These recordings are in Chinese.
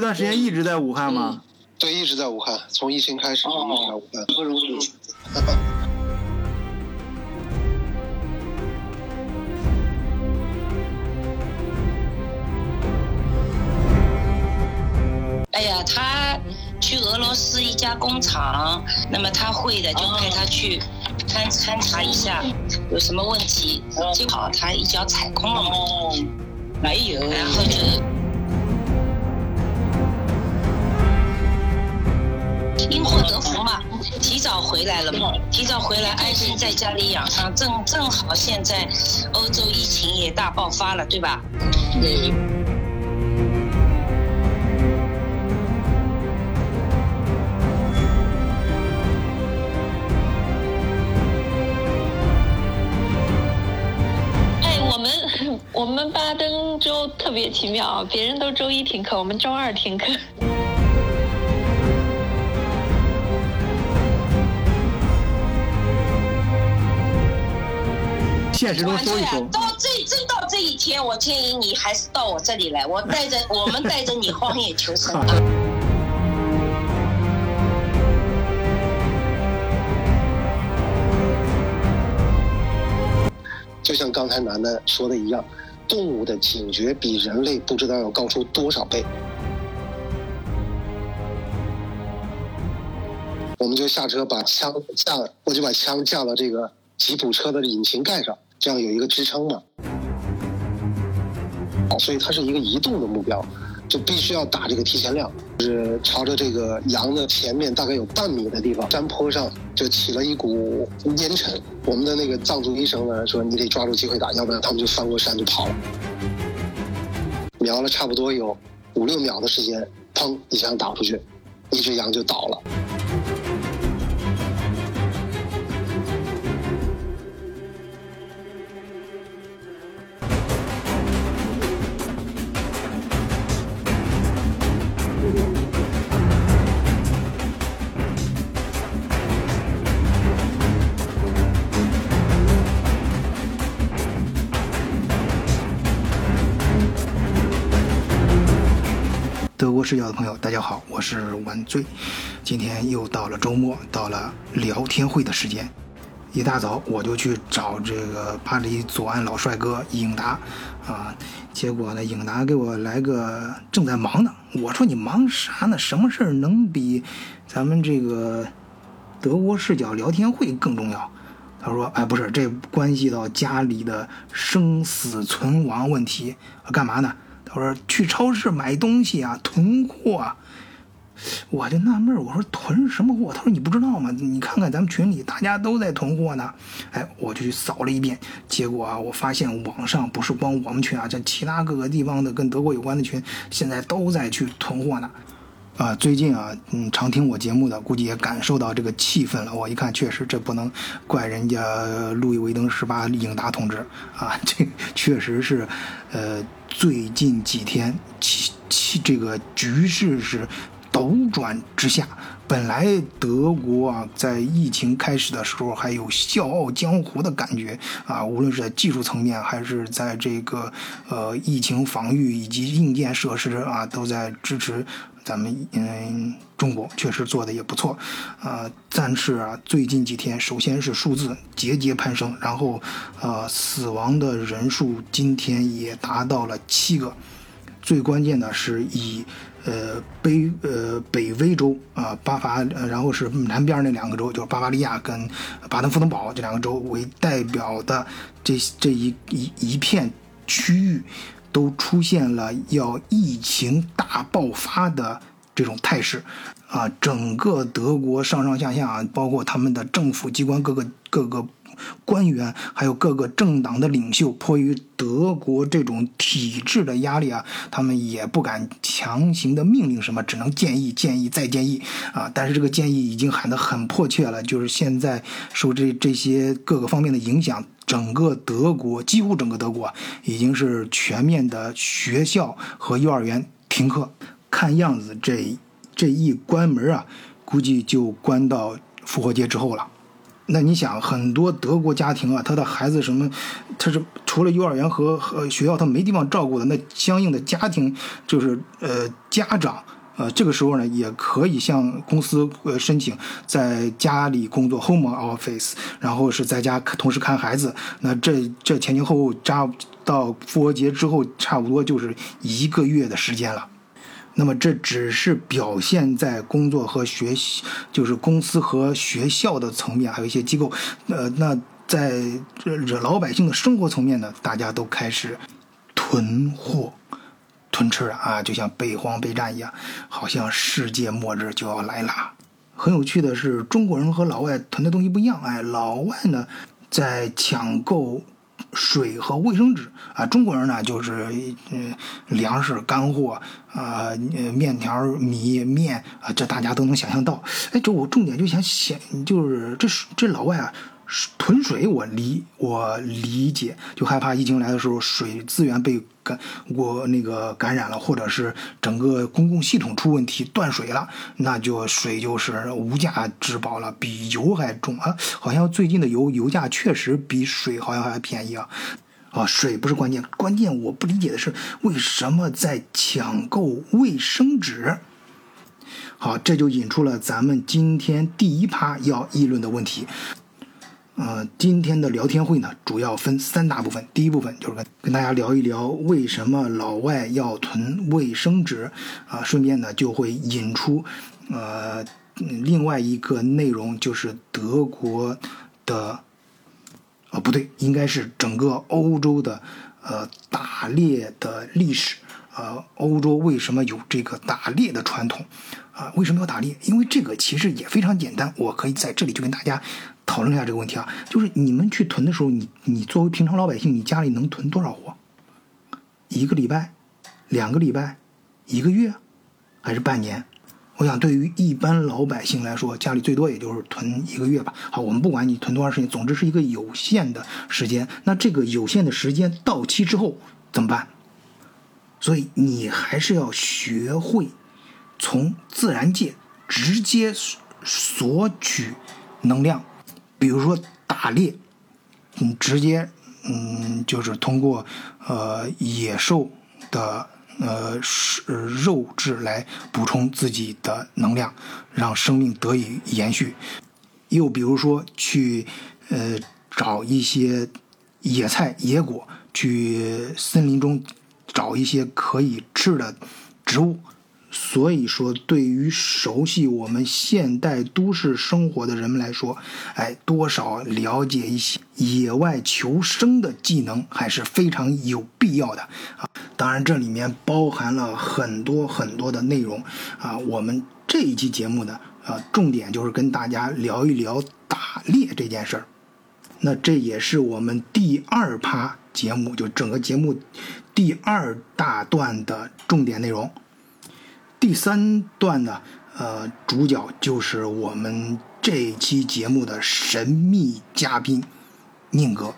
这段时间一直在武汉吗？对，一直在武汉，从疫情开始就一直在武汉。不容易。哎呀，他去俄罗斯一家工厂，那么他会的就派他去勘勘察一下有什么问题，结果他一脚踩空了嘛，没有，然后就因祸得福嘛，提早回来了嘛，提早回来安心在家里养伤，正正好现在欧洲疫情也大爆发了，对吧？对。哎，我们我们巴登州特别奇妙，别人都周一停课，我们周二停课。现实中搜一搜。到这真到这一天，我建议你还是到我这里来，我带着我们带着你荒野求生。就像刚才楠楠说的一样，动物的警觉比人类不知道要高出多少倍。我们就下车把枪架，我就把枪架到这个吉普车的引擎盖上，这样有一个支撑嘛。好，所以它是一个移动的目标，就必须要打这个提前量，就是朝着这个羊的前面大概有半米的地方，山坡上就起了一股烟尘。我们的那个藏族医生呢说，你得抓住机会打，要不然他们就翻过山就跑了。瞄了差不多有五六秒的时间，砰一枪打出去，一只羊就倒了。视角的朋友，大家好，我是晚醉。今天又到了周末，到了聊天会的时间。一大早我就去找这个巴黎左岸老帅哥影达啊，结果呢，影达给我来个正在忙呢。我说你忙啥呢？什么事儿能比咱们这个德国视角聊天会更重要？他说：“哎，不是，这关系到家里的生死存亡问题，干嘛呢？”他说去超市买东西啊，囤货啊，我就纳闷我说囤什么货？他说你不知道吗？你看看咱们群里大家都在囤货呢。哎，我就去扫了一遍，结果啊，我发现网上不是光我们群啊，这其他各个地方的跟德国有关的群，现在都在去囤货呢。啊，最近啊，嗯，常听我节目的估计也感受到这个气氛了。我一看，确实这不能怪人家路易威登十八英达同志啊，这确实是，呃，最近几天其其这个局势是斗转直下。本来德国啊，在疫情开始的时候还有笑傲江湖的感觉啊，无论是在技术层面，还是在这个呃疫情防御以及硬件设施啊，都在支持。咱们嗯，中国确实做的也不错，啊，但是啊，最近几天，首先是数字节节攀升，然后，呃，死亡的人数今天也达到了七个，最关键的是以呃北呃北威州啊巴伐，然后是南边那两个州，就是巴伐利亚跟巴登符腾堡这两个州为代表的这这一一一片区域。都出现了要疫情大爆发的这种态势，啊，整个德国上上下下，包括他们的政府机关各个各个官员，还有各个政党的领袖，迫于德国这种体制的压力啊，他们也不敢强行的命令什么，只能建议、建议再建议啊。但是这个建议已经喊得很迫切了，就是现在受这这些各个方面的影响。整个德国，几乎整个德国已经是全面的学校和幼儿园停课。看样子，这这一关门啊，估计就关到复活节之后了。那你想，很多德国家庭啊，他的孩子什么，他是除了幼儿园和和学校，他没地方照顾的，那相应的家庭就是呃家长。呃，这个时候呢，也可以向公司呃申请在家里工作 home office，然后是在家同时看孩子。那这这前前后后加到复活节之后，差不多就是一个月的时间了。那么这只是表现在工作和学习，就是公司和学校的层面，还有一些机构。呃，那在这老百姓的生活层面呢，大家都开始囤货。囤吃啊，就像备荒备战一样，好像世界末日就要来了。很有趣的是，中国人和老外囤的东西不一样。哎，老外呢在抢购水和卫生纸啊，中国人呢就是嗯粮食干货啊，面条、米面啊，这大家都能想象到。哎，这我重点就想想，就是这这老外啊。囤水，我理我理解，就害怕疫情来的时候水资源被感我那个感染了，或者是整个公共系统出问题断水了，那就水就是无价之宝了，比油还重啊！好像最近的油油价确实比水好像还便宜啊！啊，水不是关键，关键我不理解的是为什么在抢购卫生纸？好，这就引出了咱们今天第一趴要议论的问题。呃，今天的聊天会呢，主要分三大部分。第一部分就是跟跟大家聊一聊为什么老外要囤卫生纸，啊，顺便呢就会引出，呃，另外一个内容就是德国的，啊，不对，应该是整个欧洲的，呃，打猎的历史。呃，欧洲为什么有这个打猎的传统？啊，为什么要打猎？因为这个其实也非常简单，我可以在这里就跟大家。讨论一下这个问题啊，就是你们去囤的时候，你你作为平常老百姓，你家里能囤多少货？一个礼拜、两个礼拜、一个月，还是半年？我想对于一般老百姓来说，家里最多也就是囤一个月吧。好，我们不管你囤多长时间，总之是一个有限的时间。那这个有限的时间到期之后怎么办？所以你还是要学会从自然界直接索取能量。比如说打猎，嗯，直接嗯，就是通过呃野兽的呃是肉质来补充自己的能量，让生命得以延续。又比如说去呃找一些野菜野果，去森林中找一些可以吃的植物。所以说，对于熟悉我们现代都市生活的人们来说，哎，多少了解一些野外求生的技能还是非常有必要的啊！当然，这里面包含了很多很多的内容啊。我们这一期节目呢，啊，重点就是跟大家聊一聊打猎这件事儿。那这也是我们第二趴节目，就整个节目第二大段的重点内容。第三段呢，呃，主角就是我们这期节目的神秘嘉宾宁哥。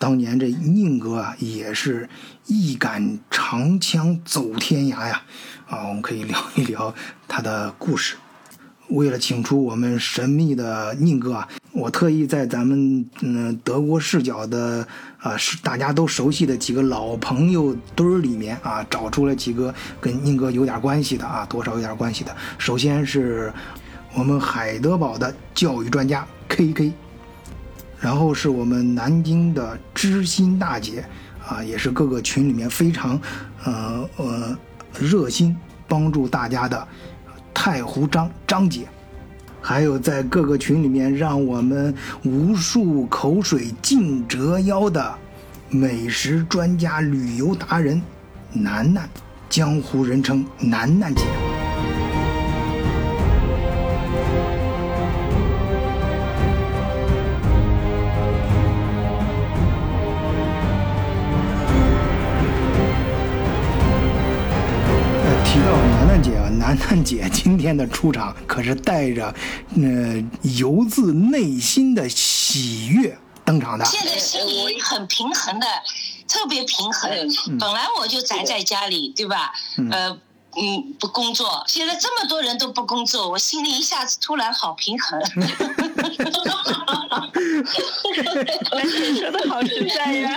当年这宁哥啊，也是一杆长枪走天涯呀，啊，我们可以聊一聊他的故事。为了请出我们神秘的宁哥啊，我特意在咱们嗯德国视角的啊是大家都熟悉的几个老朋友堆儿里面啊，找出了几个跟宁哥有点关系的啊，多少有点关系的。首先是我们海德堡的教育专家 K K，然后是我们南京的知心大姐啊，也是各个群里面非常呃呃热心帮助大家的。太湖张张姐，还有在各个群里面让我们无数口水尽折腰的美食专家、旅游达人楠楠，江湖人称楠楠姐。楠楠姐今天的出场可是带着，呃，由自内心的喜悦登场的。现在心里很平衡的，特别平衡。本来我就宅在家里，对吧？呃，嗯不工作，现在这么多人都不工作，我心里一下子突然好平衡。说的好实在呀。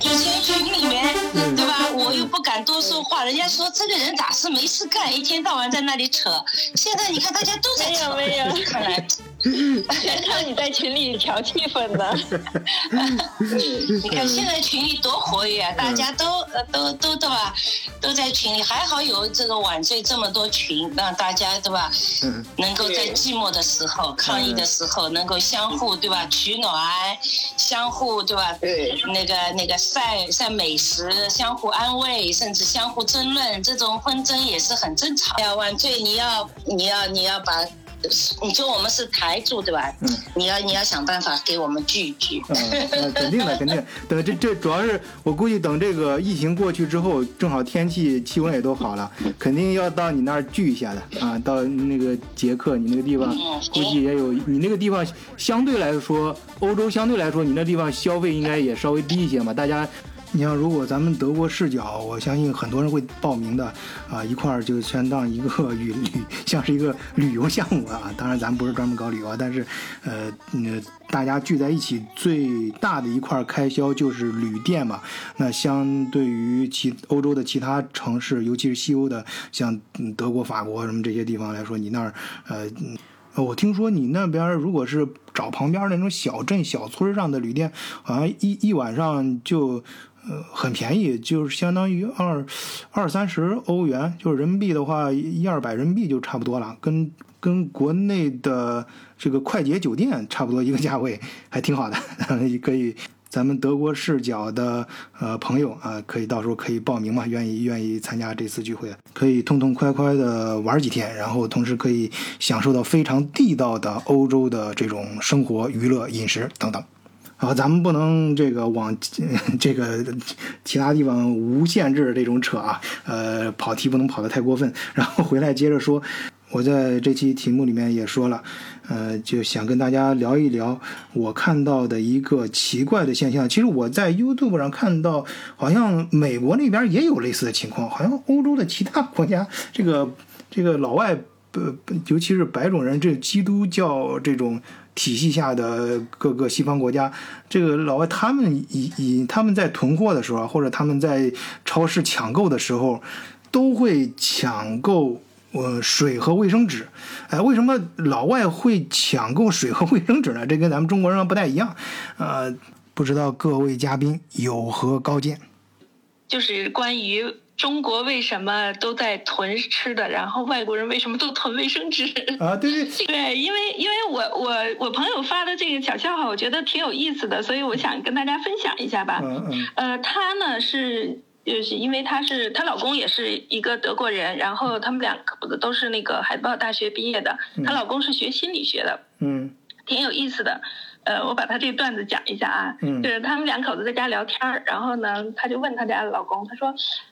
以前群里面，对吧？我又不敢多说话，人家说这个人咋是没事干，一天到晚在那里扯。现在你看大家都在扯，没有没有 看来 全靠你在群里调气氛的。你看现在群里多活跃啊，大家都呃都都对吧？都在群里，还好有这个晚醉这么多群，让大家对吧？嗯能够在寂寞的时候、抗议的时候，能够相互对吧取暖，相互对吧？对那个那个晒晒美食，相互安慰，甚至相互争论，这种纷争也是很正常。呀，晚醉你要你要你要把。你说我们是台柱对吧？嗯你要你要想办法给我们聚一聚。嗯，那肯定的，肯定。等这这主要是我估计等这个疫情过去之后，正好天气气温也都好了，肯定要到你那儿聚一下的啊。到那个捷克，你那个地方嗯估计也有，你那个地方相对来说，欧洲相对来说，你那地方消费应该也稍微低一些嘛。大家，你像如果咱们德国视角，我相信很多人会报名的啊，一块儿就相当一个旅旅，像是一个旅游项目啊。当然，咱不是专门搞旅游啊，但是呃，嗯，大家聚在一起最大的一块开销就是旅店嘛。那相对于其欧洲的其他城市，尤其是西欧的，像德国、法国什么这些地方来说，你那儿呃。我听说你那边如果是找旁边那种小镇、小村上的旅店，好像一一晚上就呃很便宜，就是相当于二二三十欧元，就是人民币的话一二百人民币就差不多了，跟跟国内的这个快捷酒店差不多一个价位，还挺好的，可以。咱们德国视角的呃朋友啊、可以到时候可以报名嘛，愿意愿意参加这次聚会，可以痛痛快快的玩几天，然后同时可以享受到非常地道的欧洲的这种生活、娱乐、饮食等等。啊，咱们不能这个往这个其他地方无限制这种扯啊，呃，跑题不能跑得太过分。然后回来接着说，我在这期题目里面也说了，呃，就想跟大家聊一聊我看到的一个奇怪的现象。其实我在 YouTube 上看到，好像美国那边也有类似的情况，好像欧洲的其他国家，这个这个老外，呃，尤其是白种人，这基督教这种体系下的各个西方国家，这个老外他们以以他们在囤货的时候，或者他们在超市抢购的时候，都会抢购呃水和卫生纸。哎，为什么老外会抢购水和卫生纸呢？这跟咱们中国人不太一样。呃，不知道各位嘉宾有何高见？就是关于中国为什么都在囤吃的，然后外国人为什么都囤卫生纸？啊，对对，对，因为因为我我我朋友发的这个小笑话，我觉得挺有意思的，所以我想跟大家分享一下吧。嗯嗯呃，她呢是就是因为她是她老公也是一个德国人，然后他们两口子都是那个海德堡大学毕业的，她老公是学心理学的，嗯挺有意思的。呃，我把他这段子讲一下啊，嗯就是他们两口子在家聊天儿，然后呢，他就问他家的老公，他说：“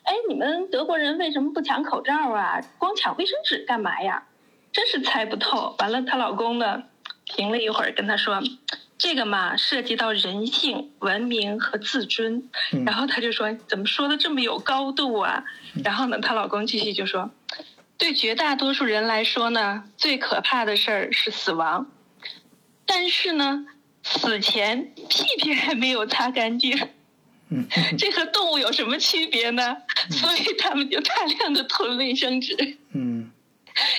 哎，你们德国人为什么不抢口罩啊？光抢卫生纸干嘛呀？真是猜不透。”完了，她老公呢，停了一会儿跟她说：“这个嘛，涉及到人性、文明和自尊。嗯 然后她就说：“怎么说的这么有高度啊？”然后呢，她老公继续就说：“对绝大多数人来说呢，最可怕的事儿是死亡。但是呢，死前屁屁还没有擦干净，嗯 这和动物有什么区别呢？所以他们就大量的囤卫生纸，嗯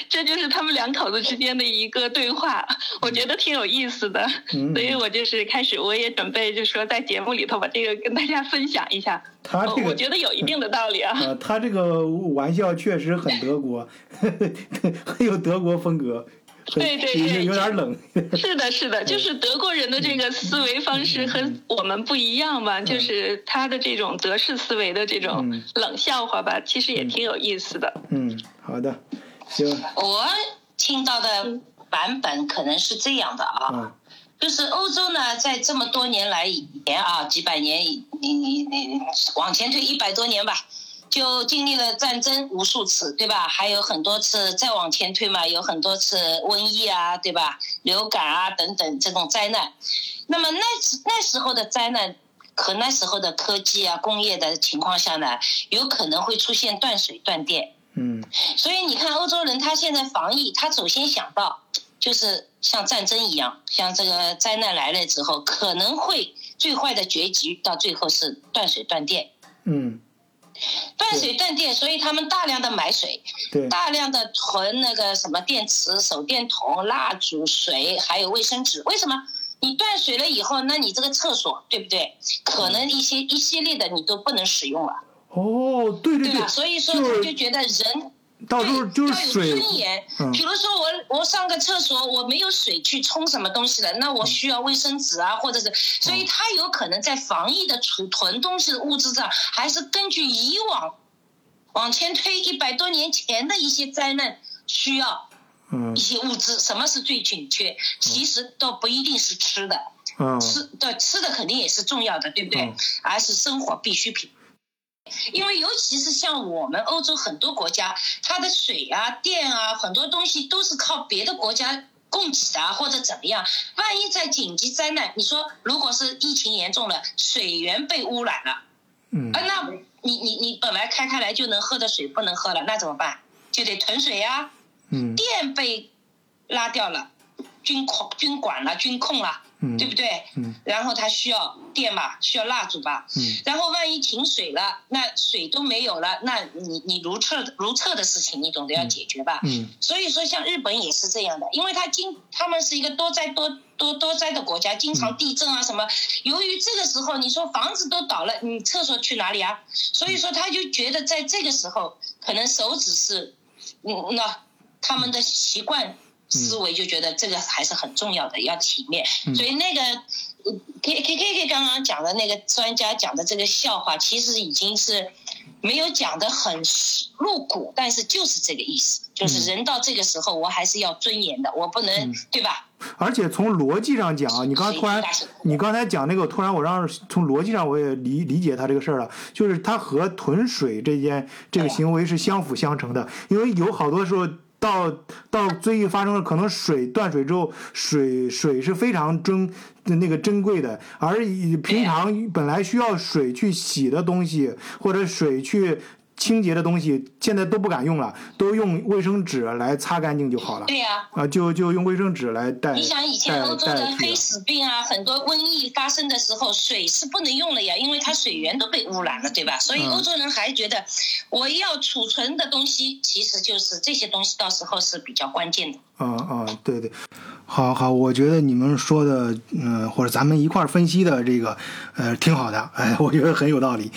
这就是他们两口子之间的一个对话，我觉得挺有意思的。嗯所以我就是开始，我也准备就说在节目里头把这个跟大家分享一下。他这个我我觉得有一定的道理啊。啊，他这个玩笑确实很德国，很有德国风格，很对对对有有点冷。是的，是的，就是德国人的这个思维方式和我们不一样嘛，就是他的这种德式思维的这种嗯。冷笑话吧，其实也挺有意思的。嗯，好的，行。我听到的版本可能是这样的啊，啊，就是欧洲呢，在这么多年来以前啊，几百年以你你你往前推一百多年吧，就经历了战争无数次，对吧？还有很多次再往前推嘛，有很多次瘟疫啊，对吧？流感啊等等这种灾难。那么那时那时候的灾难和那时候的科技啊、工业的情况下呢，有可能会出现断水断电。嗯所以你看，欧洲人他现在防疫，他首先想到就是像战争一样，像这个灾难来了之后，可能会最坏的结局到最后是断水断电。嗯，断水断电，所以他们大量的买水，对，大量的囤那个什么电池、手电筒、蜡烛、水，还有卫生纸。为什么？你断水了以后，那你这个厕所对不对？可能一些一系列的你都不能使用了，哦，对对对对吧？，所以说就是他就觉得人到时候就是要有水，尊严。嗯比如说我我上个厕所，我没有水去冲什么东西了，那我需要卫生纸啊，或者是，所以他有可能在防疫的储囤东西的物资上，还是根据以往往前推一百多年前的一些灾难需要嗯一些物资，什么是最紧缺？其实都不一定是吃的，嗯吃的吃的肯定也是重要的，对不对嗯？而是生活必需品。因为尤其是像我们欧洲很多国家，它的水啊、电啊，很多东西都是靠别的国家供给的啊，或者怎么样。万一在紧急灾难，你说如果是疫情严重了，水源被污染了，嗯啊，那你你你本来开开来就能喝的水不能喝了，那怎么办？就得囤水呀、嗯电被拉掉了，军控军管了，军控了，嗯，对不对？嗯然后它需要电吧，需要蜡烛吧，嗯然后万一停水了，那水都没有了，那你你如厕如厕的事情，你总得要解决吧。嗯所以说，像日本也是这样的，因为它经他们是一个多灾多多多灾的国家，经常地震啊什么。由于这个时候，你说房子都倒了，你厕所去哪里啊？所以说，他就觉得在这个时候，可能手指是，嗯，那他们的习惯思维就觉得这个还是很重要的，要体面。所以那个。呃 K K K K 刚刚讲的那个专家讲的这个笑话，其实已经是没有讲的很露骨，但是就是这个意思，就是人到这个时候，我还是要尊严的，我不能、嗯对吧？而且从逻辑上讲啊，你刚才突然，你刚才讲那个，突然我让从逻辑上我也理理解他这个事儿了，就是他和囤水这件这个行为是相辅相成的，因为有好多时候。到到最近发生了，可能水断水之后，水水是非常珍那个珍贵的，而以平常本来需要水去洗的东西，或者水去清洁的东西，现在都不敢用了，都用卫生纸来擦干净就好了。对呀、啊，就就用卫生纸来代你想以前欧洲代的黑。死病啊，很多瘟疫发生的时候，水是不能用了呀，因为它水源都被污染了，对吧？所以嗯欧洲人还觉得，我要储存的东西，其实就是这些东西，到时候是比较关键的。嗯嗯，对对，好好，我觉得你们说的，嗯、或者咱们一块儿分析的这个，呃，挺好的，哎，我觉得很有道理。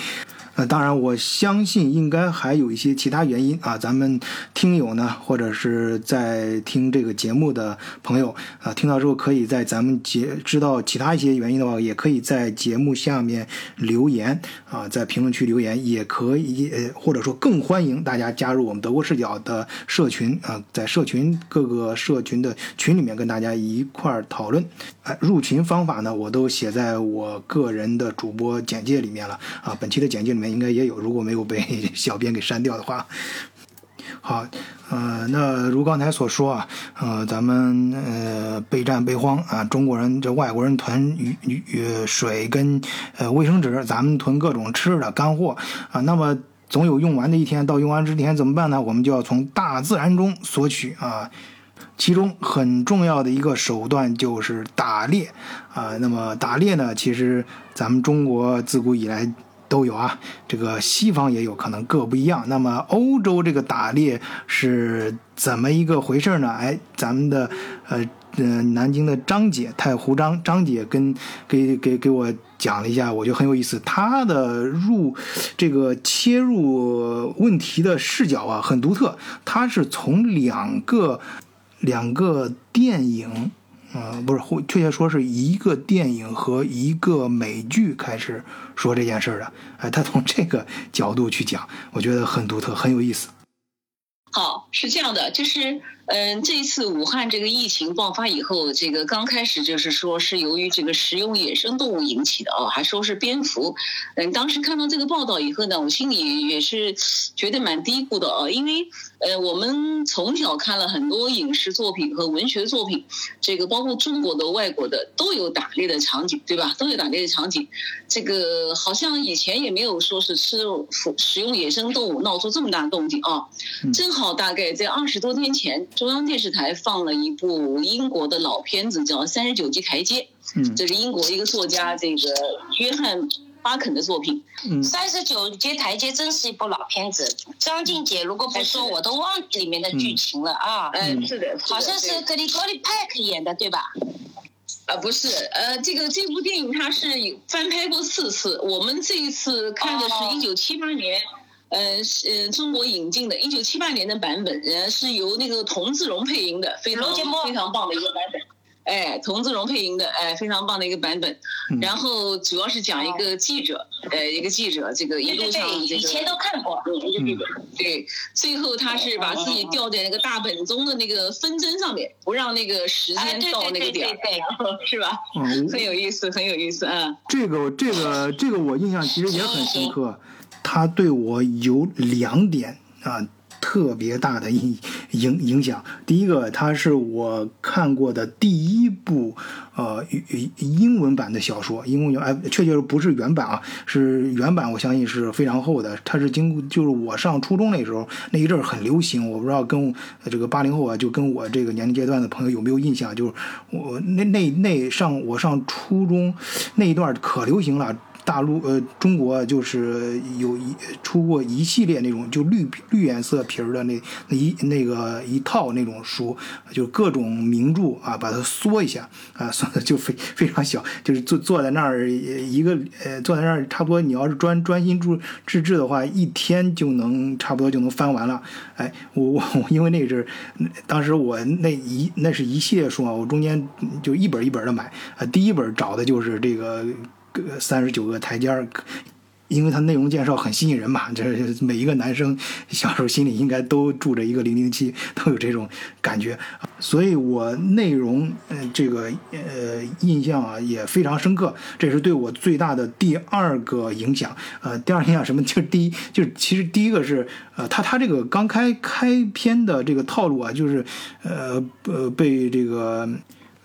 呃，当然，我相信应该还有一些其他原因啊。咱们听友呢，或者是在听这个节目的朋友啊，听到之后可以在咱们节知道其他一些原因的话，也可以在节目下面留言啊，在评论区留言，也可以呃，或者说更欢迎大家加入我们德国视角的社群啊，在社群各个社群的群里面跟大家一块儿讨论。哎，入群方法呢，我都写在我个人的主播简介里面了啊。本期的简介里面应该也有，如果没有被 小编给删掉的话。好，呃，那如刚才所说啊，呃，咱们呃备战备荒啊，中国人这外国人囤雨雨水跟呃卫生纸，咱们囤各种吃的干货啊，那么总有用完的一天，到用完之前怎么办呢？我们就要从大自然中索取啊。其中很重要的一个手段就是打猎啊。那么打猎呢，其实咱们中国自古以来都有啊，这个西方也有可能各不一样。那么欧洲这个打猎是怎么一个回事呢？哎，咱们的呃呃南京的张姐太湖张张姐跟给给给我讲了一下，我觉得很有意思。她的入这个切入问题的视角啊很独特，她是从两个。两个电影，嗯，不是，确切说是一个电影和一个美剧开始说这件事的。哎，他从这个角度去讲，我觉得很独特，很有意思。好，是这样的，就是，嗯，这一次武汉这个疫情爆发以后，这个刚开始就是说是由于这个食用野生动物引起的哦，还说是蝙蝠。嗯，当时看到这个报道以后呢，我心里也是觉得蛮嘀咕的哦，因为，呃，我们从小看了很多影视作品和文学作品，这个包括中国的、外国的都有打猎的场景，对吧？都有打猎的场景。这个好像以前也没有说是吃食用野生动物闹出这么大动静啊。正好大概在二十多天前，中央电视台放了一部英国的老片子，叫《三十九级台阶》。嗯，这是英国一个作家这个约翰。巴肯的作品，《三十九阶台阶》真是一部老片子。张静姐如果不说，我都忘记里面的剧情了啊。嗯，是的，好像是格里高利·派克演的，对吧？啊，不是，呃，这个这部电影它是翻拍过四次，我们这一次看的是一九七八年，呃，是中国引进的，一九七八年的版本，呃，是由那个童自荣配音的，非常非常棒的一个版本。哎，童自荣配音的，哎，非常棒的一个版本。然后主要是讲一个记者，呃，一个记者，这个一路上这个以前都看过，一个记者。对，最后他是把自己吊在那个大本钟的那个分针上面，不让那个时间到那个点儿，是吧？很有意思，很有意思啊。这个，这个，这个我印象其实也很深刻，他对我有两点啊。特别大的影影影响。第一个，它是我看过的第一部呃英文版的小说，英文哎，确切不是原版啊，是原版，我相信是非常厚的。它是经过，就是我上初中那时候那一阵很流行，我不知道跟这个八零后啊，就跟我这个年龄阶段的朋友有没有印象？就是我那那那上我上初中那一段可流行了。大陆呃，中国就是有一出过一系列那种就绿绿颜色皮儿的那那一那个一套那种书，就各种名著啊，把它缩一下啊，缩的就非非常小，就是坐坐在那儿一个呃坐在那儿，差不多你要是专专心注致志的话，一天就能差不多就能翻完了。哎，我我因为那是当时我那一那是一系列书啊，我中间就一本一本的买啊，第一本找的就是这个。三十九个台阶儿，因为它内容介绍很吸引人嘛，这每一个男生小时候心里应该都住着一个零零七，都有这种感觉，所以我内容嗯这个呃印象啊也非常深刻，这是对我最大的第二个影响。呃，第二影响什么？就是第一，就是其实第一个是呃他他这个刚开开篇的这个套路啊，就是呃呃被这个。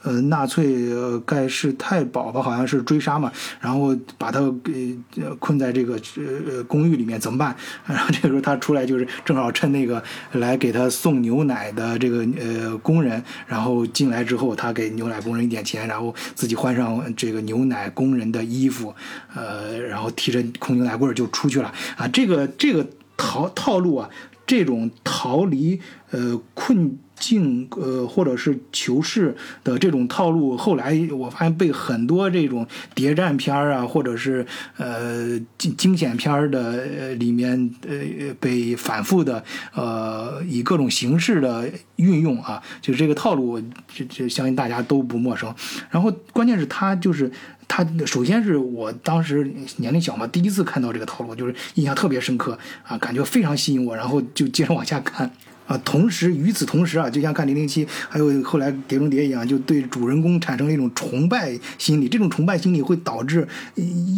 呃，纳粹盖世太保吧，好像是追杀嘛，然后把他给困在这个呃公寓里面，怎么办？然后这个时候他出来，就是正好趁那个来给他送牛奶的这个呃工人，然后进来之后，他给牛奶工人一点钱，然后自己换上这个牛奶工人的衣服，呃，然后提着空牛奶棍就出去了啊。这个这个逃套路啊，这种逃离呃困。境呃，或者是求是的这种套路，后来我发现被很多这种谍战片儿啊，或者是呃惊惊险片儿的里面呃被反复的呃以各种形式的运用啊，就是这个套路，这这相信大家都不陌生。然后关键是他就是他，首先是我当时年龄小嘛，第一次看到这个套路，就是印象特别深刻啊，感觉非常吸引我，然后就接着往下看。啊，同时与此同时啊，就像看《零零七》，还有后来《碟中谍》一样，就对主人公产生了一种崇拜心理。这种崇拜心理会导致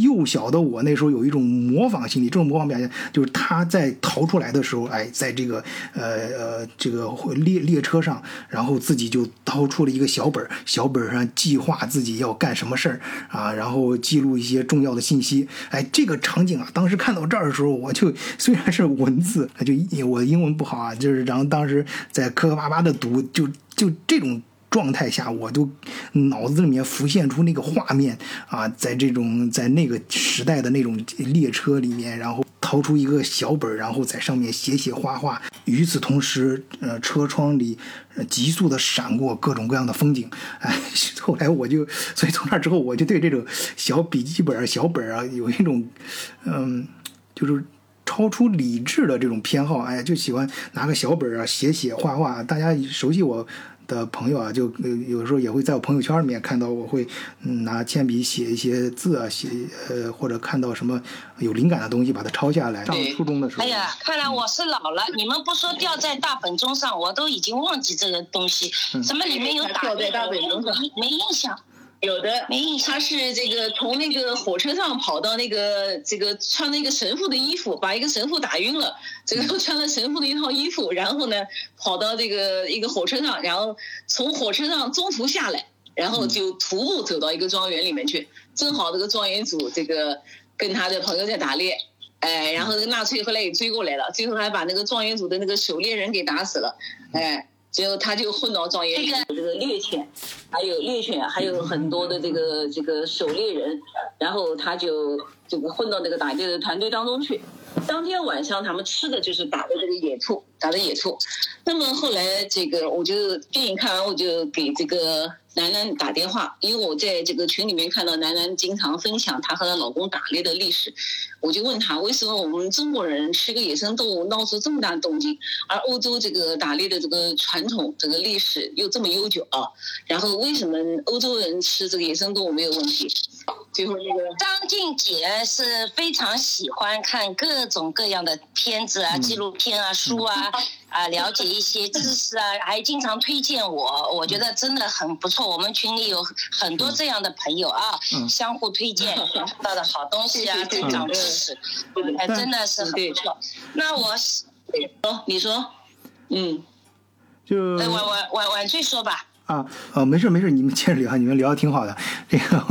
幼小的我那时候有一种模仿心理。这种模仿表现就是他在逃出来的时候，哎，在这个呃呃这个列列车上，然后自己就掏出了一个小本小本上计划自己要干什么事儿啊，然后记录一些重要的信息。哎，这个场景啊，当时看到这儿的时候，我就虽然是文字，就我英文不好啊，就是当时在磕磕巴巴的读，就就这种状态下，我都脑子里面浮现出那个画面啊，在这种在那个时代的那种列车里面，然后掏出一个小本，然后在上面写写画画。与此同时，呃，车窗里急速的闪过各种各样的风景。哎，后来我就，所以从那之后，我就对这种小笔记本、小本啊，有一种，嗯，就是。超出理智的这种偏好，哎，就喜欢拿个小本啊写写画画。大家熟悉我的朋友啊，就有时候也会在我朋友圈里面看到我会拿铅笔写一些字啊，写呃或者看到什么有灵感的东西把它抄下来。上初中的时候，哎呀，看来我是老了。你们不说掉在大本钟上，我都已经忘记这个东西。什么里面有打？掉在大本钟上，没印象。有的他是这个从那个火车上跑到那个这个穿那个神父的衣服，把一个神父打晕了，这个 穿了神父的一套衣服，然后呢跑到这个一个火车上，然后从火车上中途下来，然后就徒步走到一个庄园里面去，正好这个庄园主这个跟他的朋友在打猎，哎，然后那个纳粹后来也追过来了，最后还把那个庄园主的那个狩猎人给打死了，哎。最后他就混到庄园里，这个有这个猎犬，还有猎犬，还有很多的这个这个狩猎人，然后他就这个混到那个打猎的团队当中去。当天晚上他们吃的就是打的这个野兔，打的野兔。那么后来这个我就电影看完我就给这个楠楠打电话，因为我在这个群里面看到楠楠经常分享她和她老公打猎的历史，我就问他为什么我们中国人吃个野生动物闹出这么大动静，而欧洲这个打猎的这个传统这个历史又这么悠久啊？然后为什么欧洲人吃这个野生动物没有问题？最后那个张静姐是非常喜欢看各种各样的片子啊、纪录片啊、书啊，啊，了解一些知识啊，还经常推荐我，我觉得真的很不错。我们群里有很多这样的朋友啊，相互推荐 学到的好东西啊，增长知识，哎，真的是很不错。那我是，说你说，嗯。就哎，晚晚晚晚醉说吧。啊，呃，没事没事，你们接着聊，你们聊的挺好的。这个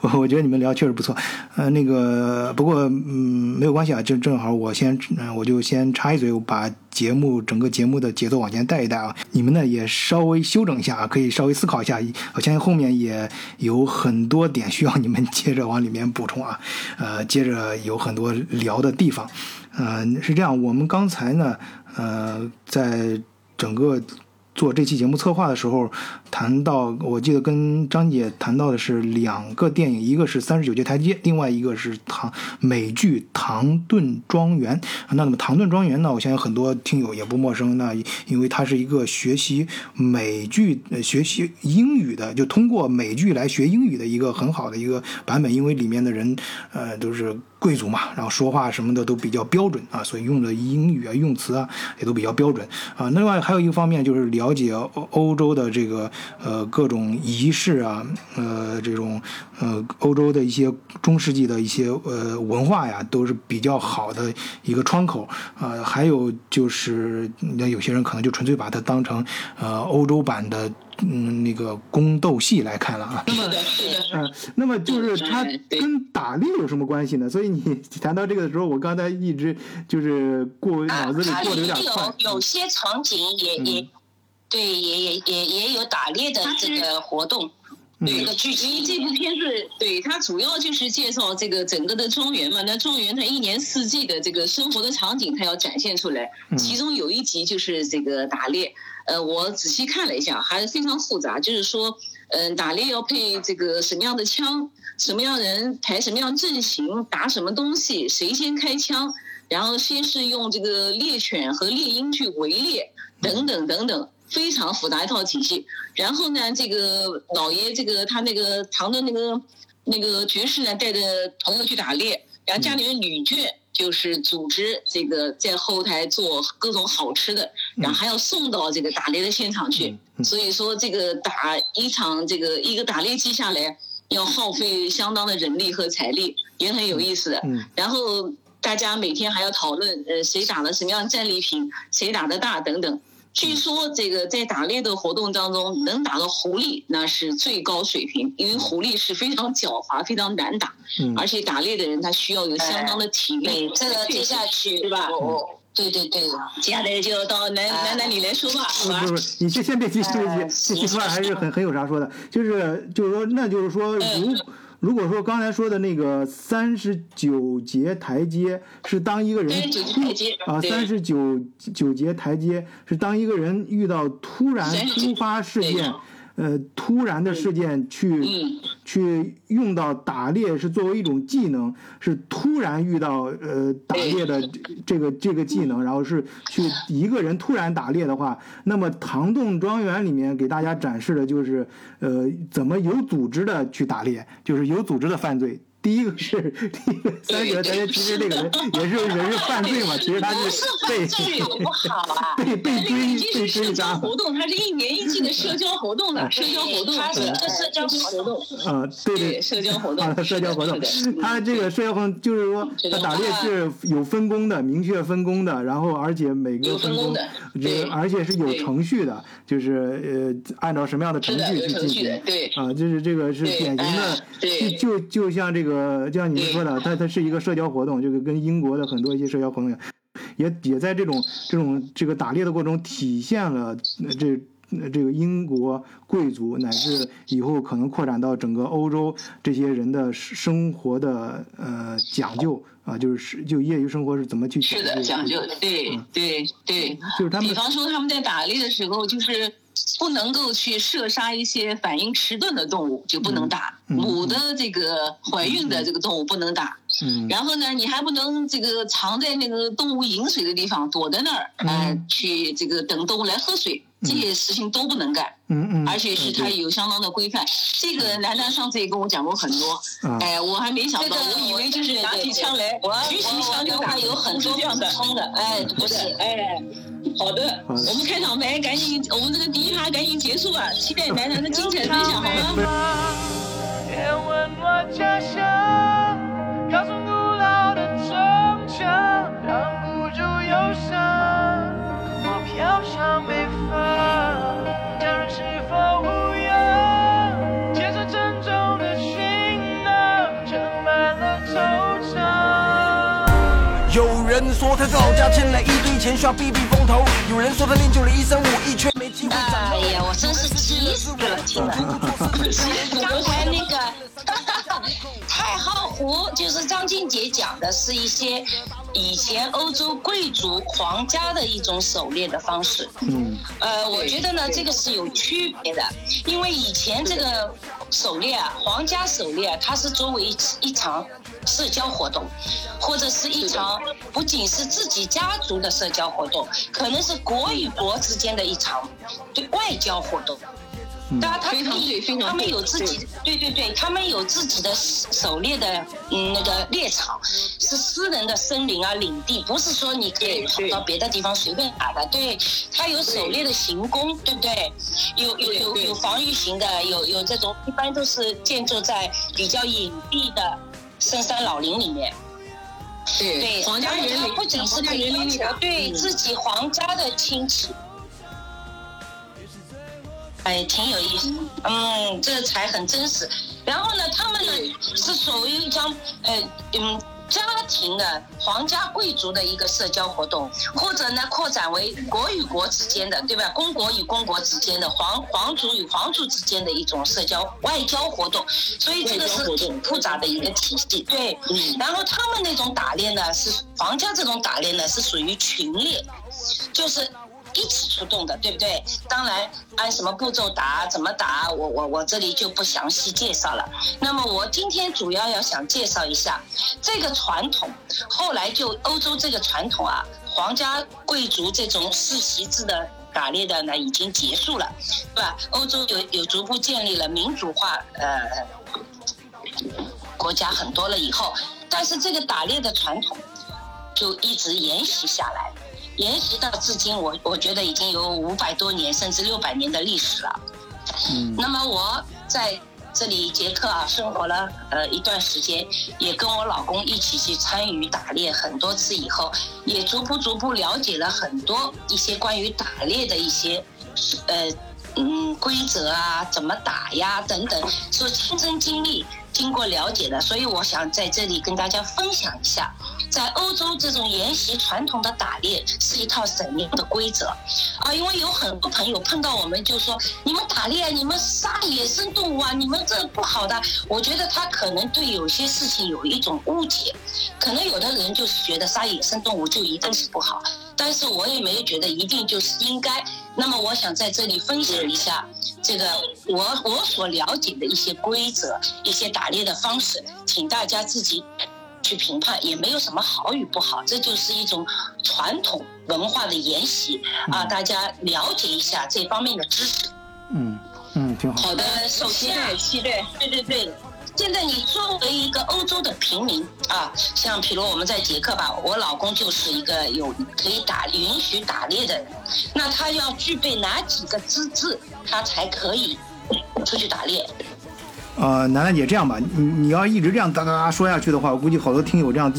我我觉得你们聊确实不错。呃，那个不过嗯没有关系啊，就正好我先嗯我就先插一嘴，我把节目整个节目的节奏往前带一带啊。你们呢也稍微休整一下啊，可以稍微思考一下。我相信后面也有很多点需要你们 接着往里面补充啊。呃，接着有很多聊的地方。呃，是这样，我们刚才呢，呃，在整个。做这期节目策划的时候，谈到我记得跟张姐谈到的是两个电影，一个是《三十九节台阶》，另外一个是唐美剧《唐顿庄园》。那么《唐顿庄园》呢，我相信很多听友也不陌生。那因为它是一个学习美剧、学习英语的，就通过美剧来学英语的一个很好的一个版本。因为里面的人，呃，都是贵族嘛，然后说话什么的都比较标准啊，所以用的英语啊、用词啊也都比较标准啊。另外还有一个方面就是了解欧欧洲的这个呃各种仪式啊，呃这种呃欧洲的一些中世纪的一些呃文化呀，都是比较好的一个窗口啊。还有就是，那有些人可能就纯粹把它当成呃欧洲版的嗯那个宫斗戏来看了啊。那么是的，是的，嗯，那么就是它跟打猎有什么关系呢？所以你 谈到这个的时候，我刚才一直就是过脑子里啊，过得有有点快。有些场景也嗯也，对，也也也也有打猎的这个活动，对个剧因为这。部片子，对它主要就是介绍这个整个的庄园嘛。那庄园它一年四季的这个生活的场景，它要展现出来。嗯其中有一集就是这个打猎，呃，我仔细看了一下，还是非常复杂。就是说，嗯、打猎要配这个什么样的枪，什么样人排什么样阵型，打什么东西，谁先开枪，然后先是用这个猎犬和猎鹰去围猎，等等等等。非常复杂一套体系，然后呢，这个老爷这个他那个唐的那个那个爵士呢，带着朋友去打猎，然后家里面女眷就是组织这个在后台做各种好吃的，然后还要送到这个打猎的现场去。嗯所以说，这个打一场这个一个打猎季下来，要耗费相当的人力和财力，也很有意思然后大家每天还要讨论，呃，谁打了什么样的战利品，谁打的大等等。据说这个在打猎的活动当中，能打到狐狸那是最高水平，因为狐狸是非常狡猾、非常难打，嗯而且打猎的人他需要有相当的体力对，。这个接下去对吧？对对对，接下来就到楠楠楠你来说吧，好吧？不？是不是，你先先别急，先别急，这这块还是很很有啥说的，就是就是说，那就是说，如如果说刚才说的那个三十九节台阶是当一个人三十九节台阶啊，对。三十九九节台阶是当一个人遇到突然突发事件。呃，突然的事件去、嗯去用到打猎是作为一种技能，是突然遇到呃打猎的这个这个技能，然后是去一个人突然打猎的话，那么唐洞庄园里面给大家展示的就是呃怎么有组织的去打猎，就是有组织的犯罪。第一个是第一个三者大家其实这个人也是也是犯罪嘛，其实他是被？被被追被追杀。活动，它是一年一季的社交活动了，社交活动，它是社交活动。嗯，对对，社交活动啊，社交活动，他这个社交活动就是说，他打猎是有分工的，明确分工的，然后而且每个分工的，这而且是有程序的，就是呃，按照什么样的程序去进行，对啊，就是这个是典型的，就就就像这个，就像你们说的，它它是一个社交活动，就是跟英国的很多一些社交活动一样，也也在这种这种这个打猎的过程中体现了呃这。呃这个英国贵族乃至以后可能扩展到整个欧洲这些人的生活的呃讲究啊，就是就业余生活是怎么去是的，讲究，对对对。就是他们比方说他们在打猎的时候，就是不能够去射杀一些反应迟钝的动物，就不能打。母的这个怀孕的这个动物不能打。嗯然后呢，你还不能这个藏在那个动物饮水的地方，躲在那儿，呃，嗯去这个等动物来喝水，这些事情都不能干。嗯嗯，而且是它有相当的规范。这个楠楠上次也跟我讲过很多，啊哎，我还没想到，这个我以为就是拿起枪来我举起枪就打，有很多这样的补。充的，哎，不是，哎，好的，好的我们开场白赶紧，我们这个第一趴赶紧结束吧，期待楠楠的精彩分享，好吗？城墙，挡不住忧伤。我飘向北方，家人是否无恙？肩上沉重的行囊，盛满了惆怅。有人说他造家欠了一堆钱，需要避避风头；有人说他练就了一身武艺，却没机会展露。哎呀，我真是急死了，听了。刚才那个 太浩湖，就是张静杰讲的是一些以前欧洲贵族皇家的一种狩猎的方式。嗯呃，我觉得呢，这个是有区别的，因为以前这个狩猎啊，皇家狩猎啊，它是作为一一场社交活动，或者是一场不仅是自己家族的社交活动，可能是国与国之间的一场对外交活动。当然，他可非常对以非，常他们有自己，对对对，他们有自己的狩猎的嗯那个猎场，是私人的森林啊领地，不是说你可以跑到别的地方随便打的。对，他有狩猎的行宫，对不对？有有有有防御型的，有有这种，一般都是建筑在比较隐蔽的深山老林里面。对，对，皇家园林，不仅是皇家可以对嗯自己皇家的亲戚。哎，挺有意思，嗯，这才很真实。然后呢，他们呢是属于一张呃嗯家庭的皇家贵族的一个社交活动，或者呢扩展为国与国之间的，对吧？公国与公国之间的，皇皇族与皇族之间的一种社交外交活动，所以这个是挺复杂的一个体系。对，嗯然后他们那种打猎呢，是皇家这种打猎呢是属于群猎，就是。一起出动的，对不对？当然，按什么步骤打，怎么打，我我我这里就不详细介绍了。那么我今天主要要想介绍一下这个传统，后来就欧洲这个传统啊，皇家贵族这种世袭制的打猎的呢已经结束了，对吧？欧洲有有逐步建立了民主化，呃，国家很多了以后，但是这个打猎的传统就一直沿袭下来。沿袭到至今，我我觉得已经有五百多年甚至六百年的历史了。嗯那么我在这里捷克啊生活了呃一段时间，也跟我老公一起去参与打猎很多次以后，也逐步逐步了解了很多一些关于打猎的一些呃嗯规则啊，怎么打呀等等，所亲身经历。经过了解的，所以我想在这里跟大家分享一下，在欧洲这种沿袭传统的打猎是一套怎样的规则啊？因为有很多朋友碰到我们就说，你们打猎，你们杀野生动物啊，你们这不好的。我觉得他可能对有些事情有一种误解，可能有的人就是觉得杀野生动物就一定是不好，但是我也没有觉得一定就是应该。那么我想在这里分享一下这个我我所了解的一些规则，一些打猎的方式，请大家自己去评判，也没有什么好与不好，这就是一种传统文化的沿袭啊，大家了解一下这方面的知识。嗯嗯，挺好。好的，呃，首先啊，期待期待，对对对，现在你作为一个欧洲的平民啊，像比如我们在捷克吧，我老公就是一个有可以打允许打猎的人，那他要具备哪几个资质，他才可以出去打猎？呃，楠楠姐，这样吧，你你要一直这样哒哒哒说下去的话，我估计好多听友这样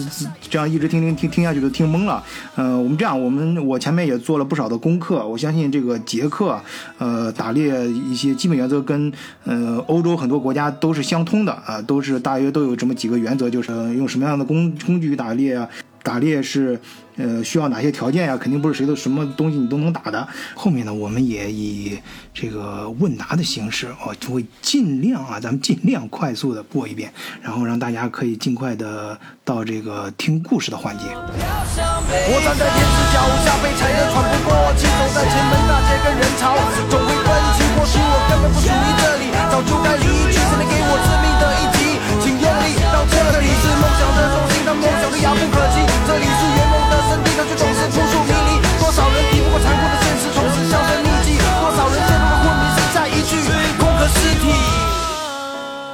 这样一直听听听听下去都听懵了。呃，我们这样，我们我前面也做了不少的功课，我相信这个捷克，呃，打猎一些基本原则跟呃欧洲很多国家都是相通的啊、都是大约都有这么几个原则，就是用什么样的工工具打猎啊，打猎是呃需要哪些条件呀、肯定不是谁的什么东西你都能打的。后面呢，我们也以这个问答的形式，我就会尽量啊，咱们尽量快速的过一遍，然后让大家可以尽快的到这个听故事的环节。我站在天子脚下，被踩得喘不过气，走在前门大街跟人潮总会分歧。或许我根本不属于这里，早就该离去。是你给我致命的一击，请用力到这里是梦想的中心，但梦想的遥不可及。这里是圆梦的身体，可却总是扑朔迷离。多少人敌不过残酷的现实，从此销声匿迹。多少人陷入了昏迷，剩下一具空壳尸体。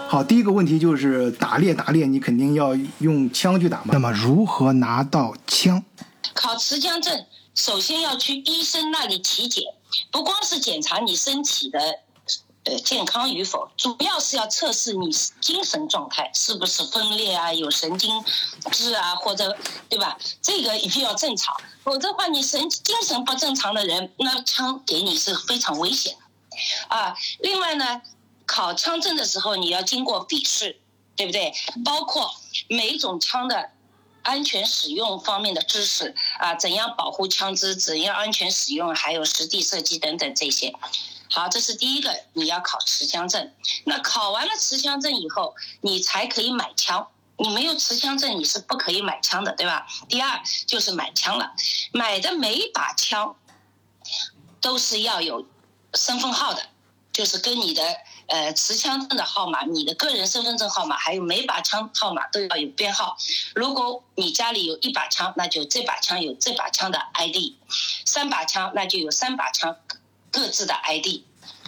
好，第一个问题就是打猎，打猎你肯定要用枪去打嘛。那么如何拿到枪？考持枪证，首先要去医生那里体检，不光是检查你身体的呃健康与否，主要是要测试你精神状态是不是分裂啊，有神经质啊，或者对吧？这个一定要正常，否则的话你神精神不正常的人，那枪给你是非常危险的啊。另外呢，考枪证的时候你要经过笔试，对不对？包括每一种枪的安全使用方面的知识啊，怎样保护枪支，怎样安全使用，还有实地射击等等这些。好，这是第一个，你要考持枪证。那考完了持枪证以后，你才可以买枪。你没有持枪证，你是不可以买枪的，对吧？第二就是买枪了，买的每一把枪都是要有身份号的，就是跟你的呃持枪证的号码、你的个人身份证号码，还有每把枪号码都要有编号。如果你家里有一把枪，那就这把枪有这把枪的 ID；三把枪，那就有三把枪各自的 ID。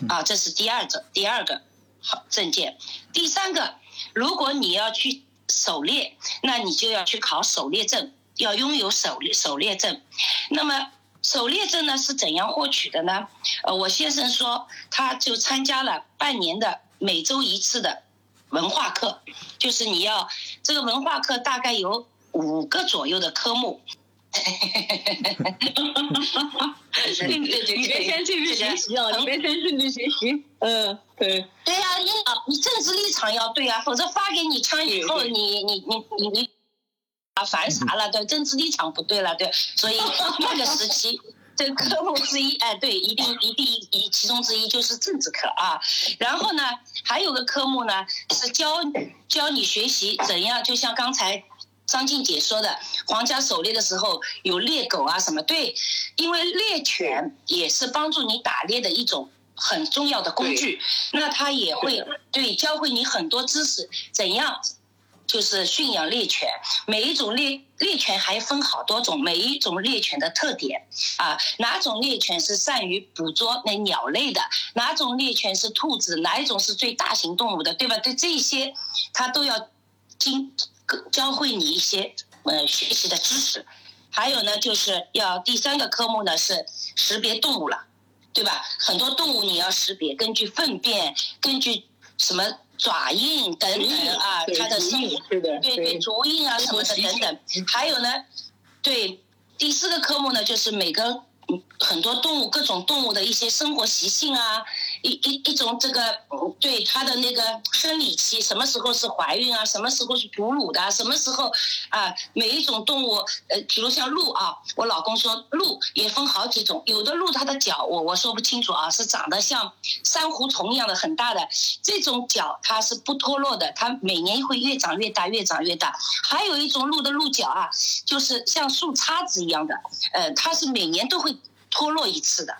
啊，这是第二个第二个好证件。第三个，如果你要去狩猎，那你就要去考狩猎证，要拥有狩猎狩猎证。那么狩猎证呢是怎样获取的呢？呃，我先生说，他就参加了半年的每周一次的文化课，就是你要这个文化课大概有五个左右的科目。对对对，你别先去这个学习啊，你别先顺着学习。嗯，对。对呀、你啊，你政治立场要对啊，否则发给你枪以后，对对你你你你你啊，烦啥了？对，政治立场不对了，对，所以那个时期。这个科目之一，哎，对，一定一定一其中之一就是政治课啊。然后呢，还有个科目呢是教教你学习怎样，就像刚才张静姐说的，皇家狩猎的时候有猎狗啊什么，对，因为猎犬也是帮助你打猎的一种很重要的工具，那它也会对教会你很多知识，怎样就是驯养猎犬，每一种猎猎犬还分好多种，每一种猎犬的特点。啊，哪种猎犬是善于捕捉那鸟类的，哪种猎犬是兔子，哪一种是最大型动物的，对吧？对这些，它都要经教会你一些呃学习的知识。还有呢，就是要第三个科目呢是识别动物了，对吧？很多动物你要识别，根据粪便，根据什么爪印等等啊，它的生足印是的对对，足印啊什么的等等。还有呢，对第四个科目呢，就是每个嗯很多动物各种动物的一些生活习性啊，一一一种这个对它的那个生理期，什么时候是怀孕啊，什么时候是哺乳的，什么时候啊，每一种动物，呃，比如像鹿啊，我老公说鹿也分好几种，有的鹿它的脚我我说不清楚啊，是长得像珊瑚虫一样的很大的，这种脚它是不脱落的，它每年会越长越大，越长越大。还有一种鹿的鹿角啊，就是像树杈子一样的，呃，它是每年都会脱落一次的。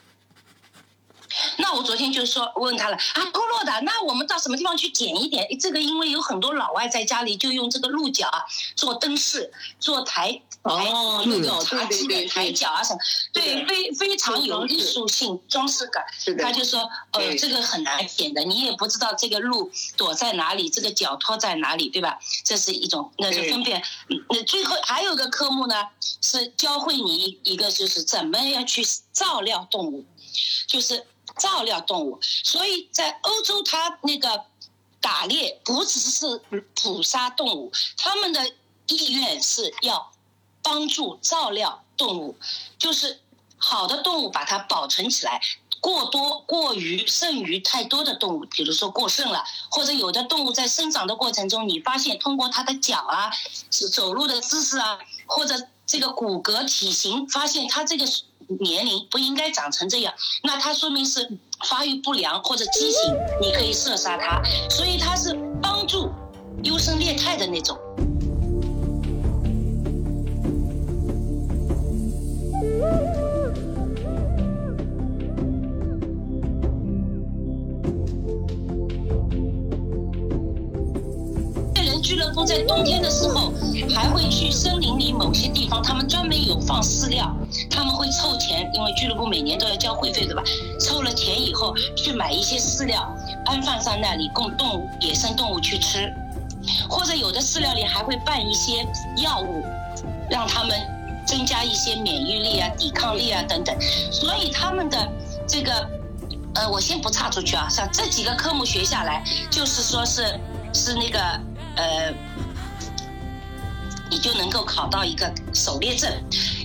那我昨天就说问他了啊，脱落的，那我们到什么地方去捡一点？这个因为有很多老外在家里就用这个鹿角啊做灯饰、做台台哦，那鹿角种茶几的台脚啊什么，对，非非常有艺术性、装饰感。他就说，呃，这个很难捡的，你也不知道这个鹿躲在哪里，这个脚托在哪里，对吧？这是一种，那就分辨。嗯那最后还有个科目呢，是教会你一一个就是怎么样去照料动物，就是照料动物。所以在欧洲，它那个打猎不只是捕杀动物，他们的意愿是要帮助照料动物，就是好的动物把它保存起来。过多、过于、剩余太多的动物，比如说过剩了，或者有的动物在生长的过程中，你发现通过它的脚啊、是走路的姿势啊，或者这个骨骼体型，发现它这个年龄不应该长成这样，那它说明是发育不良或者畸形，你可以射杀它。所以它是帮助优胜劣汰的那种。猎人俱乐部在冬天的时候，还会去森林里某些地方，他们专门有放饲料，他们会凑钱，因为俱乐部每年都要交会费，对吧？凑了钱以后，去买一些饲料，安放在那里供动物、野生动物去吃，或者有的饲料里还会拌一些药物，让他们增加一些免疫力啊、抵抗力啊等等。所以他们的这个，呃，我先不岔出去啊，像这几个科目学下来，就是说是是那个呃。你就能够考到一个狩猎证。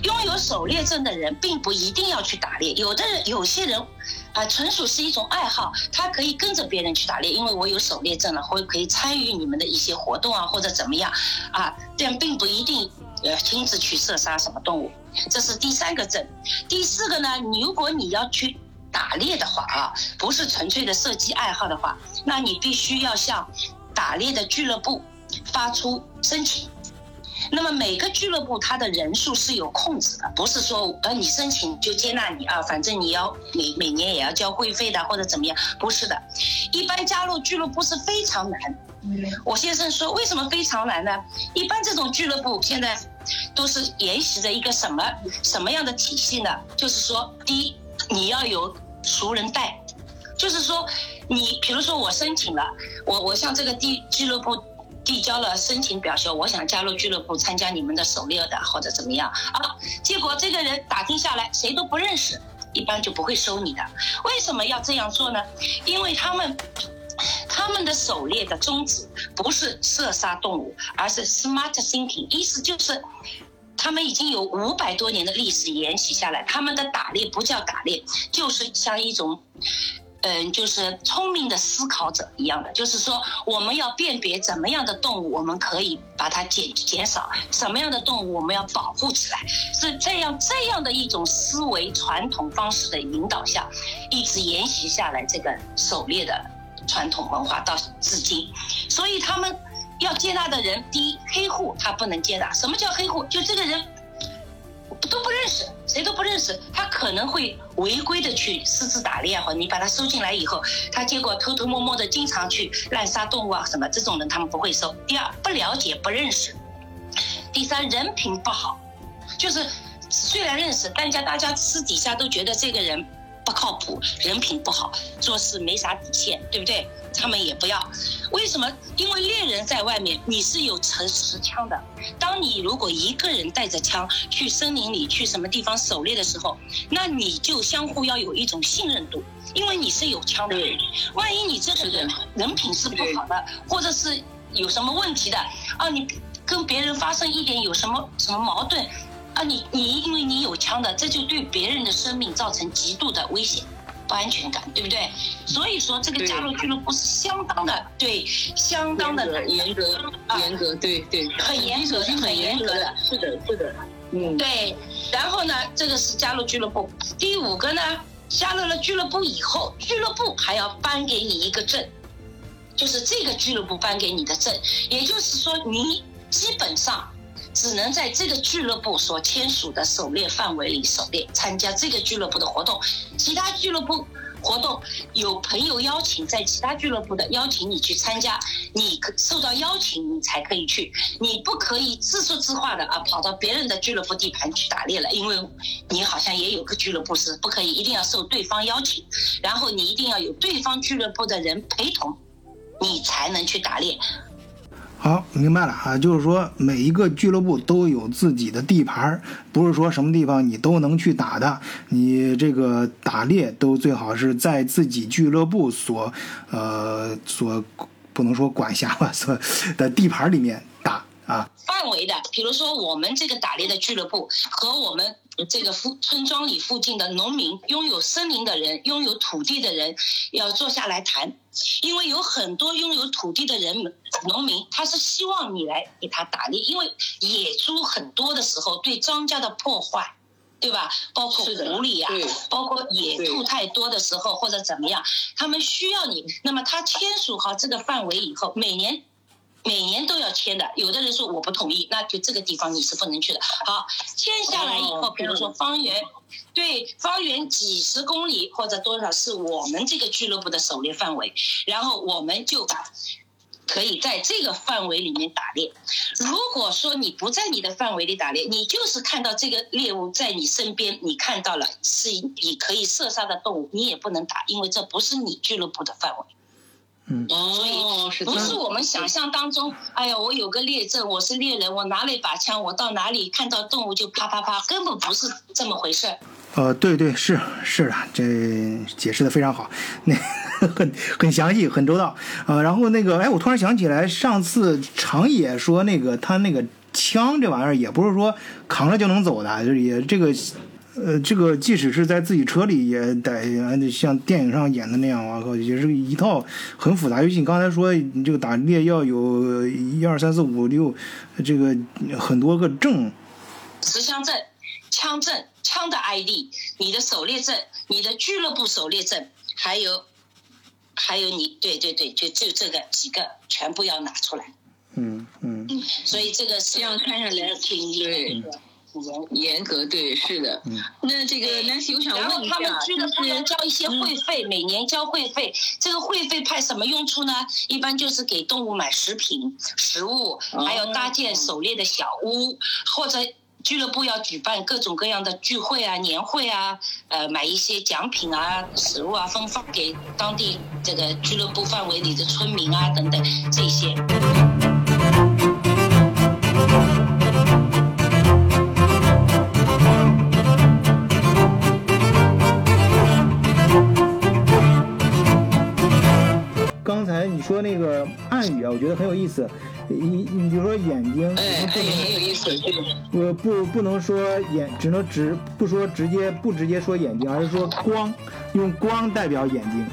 拥有狩猎证的人，并不一定要去打猎。有的人，有些人，啊、纯属是一种爱好，他可以跟着别人去打猎，因为我有狩猎证了，或可以参与你们的一些活动啊，或者怎么样，啊，这样并不一定呃亲自去射杀什么动物。这是第三个证。第四个呢，你如果你要去打猎的话啊，不是纯粹的射击爱好的话，那你必须要向打猎的俱乐部发出申请。那么每个俱乐部它的人数是有控制的，不是说呃你申请就接纳你啊，反正你要每每年也要交会费的或者怎么样，不是的。一般加入俱乐部是非常难。我先生说为什么非常难呢？一般这种俱乐部现在都是沿袭着一个什么什么样的体系呢？就是说，第一你要有熟人带，就是说你比如说我申请了，我我向这个地俱乐部。递交了申请表说，我想加入俱乐部，参加你们的狩猎的或者怎么样啊？结果这个人打听下来，谁都不认识，一般就不会收你的。为什么要这样做呢？因为他们他们的狩猎的宗旨不是射杀动物，而是 smart thinking，意思就是。他们已经有五百多年的历史沿袭下来，他们的打猎不叫打猎，就是像一种嗯，就是聪明的思考者一样的，就是说我们要辨别怎么样的动物我们可以把它减减少，什么样的动物我们要保护起来，是这样这样的一种思维传统方式的引导下，一直沿袭下来这个狩猎的传统文化到至今，所以他们要接纳的人，第一黑户他不能接纳，什么叫黑户？就这个人都不认识，谁都不认识，他可能会违规的去私自打猎，或你把他收进来以后，他结果偷偷摸摸的经常去滥杀动物啊什么，这种人他们不会收。第二，不了解不认识。第三，人品不好，就是虽然认识，但家大家私底下都觉得这个人不靠谱，人品不好，做事没啥底线，对不对？他们也不要，为什么？因为猎人在外面，你是有持持枪的。当你如果一个人带着枪去森林里、去什么地方狩猎的时候，那你就相互要有一种信任度，因为你是有枪的人。万一你这个人人品是不好的，或者是有什么问题的啊，你跟别人发生一点有什么什么矛盾啊，你你因为你有枪的，这就对别人的生命造成极度的危险。不安全感，对不对？所以说，这个加入俱乐部是相当的，对，相当的难严格，严格，对对，很严格的，很严格的，是的，是的，嗯，对。然后呢，这个是加入俱乐部。第五个呢，加入了俱乐部以后，俱乐部还要颁给你一个证，就是这个俱乐部颁给你的证，也就是说，你基本上。只能在这个俱乐部所签署的狩猎范围里狩猎，参加这个俱乐部的活动，其他俱乐部活动有朋友邀请，在其他俱乐部的邀请你去参加，你可受到邀请你才可以去，你不可以自说自话的啊跑到别人的俱乐部地盘去打猎了，因为你好像也有个俱乐部是不可以，一定要受对方邀请，然后你一定要有对方俱乐部的人陪同，你才能去打猎。好，明白了啊，就是说每一个俱乐部都有自己的地盘儿，不是说什么地方你都能去打的。你这个打猎都最好是在自己俱乐部所呃所不能说管辖吧，所的地盘里面啊。范围的，比如说我们这个打猎的俱乐部和我们这个附村庄里附近的农民、拥有森林的人、拥有土地的人，要坐下来谈，因为有很多拥有土地的人们，农民他是希望你来给他打猎，因为野猪很多的时候对庄稼的破坏。对吧？包括狐狸啊，包括野兔太多的时候或者怎么样，他们需要你。那么他签署好这个范围以后，每年每年都要签的。有的人说我不同意，那就这个地方你是不能去的。好，签下来以后，哦比如说方圆，对方圆几十公里或者多少是我们这个俱乐部的狩猎范围，然后我们就。可以在这个范围里面打猎。如果说你不在你的范围里打猎，你就是看到这个猎物在你身边，你看到了是你可以射杀的动物，你也不能打，因为这不是你俱乐部的范围。哦，是这样不是我们想象当中，哎呀，我有个猎证，我是猎人，我拿了一把枪，我到哪里看到动物就啪啪啪，根本不是这么回事。呃，对对是是的，这解释的非常好，那 很很详细，很周到。呃，然后那个，哎，我突然想起来，上次长野说那个他那个枪这玩意儿也不是说扛着就能走的，就是也这个。呃，这个即使是在自己车里，也得像电影上演的那样，我靠，也是一套很复杂。尤其你刚才说，你这个打猎要有一二三四五六，这个很多个证，持枪证、枪证、枪的 ID、你的狩猎证、你的俱乐部狩猎证，还有还有你，对对对，就就这个几个全部要拿出来。嗯嗯。所以这个是这样看下来挺对的，挺严。严格，对，是的。那这个 Nancy，我想然后问一下，他们俱乐部要交一些会费，每年交会费。这个会费派什么用处呢？一般就是给动物买食品、食物，还有搭建狩猎的小屋，或者俱乐部要举办各种各样的聚会啊、年会啊，呃，买一些奖品啊、食物啊，分发给当地这个俱乐部范围里的村民啊等等这些。说那个暗语啊，我觉得很有意思。你你比如说眼睛，哎，不哎，很能有意思，对。呃不不能说眼，只能直不说直接不直接说眼睛，而是说光，用光代表眼睛。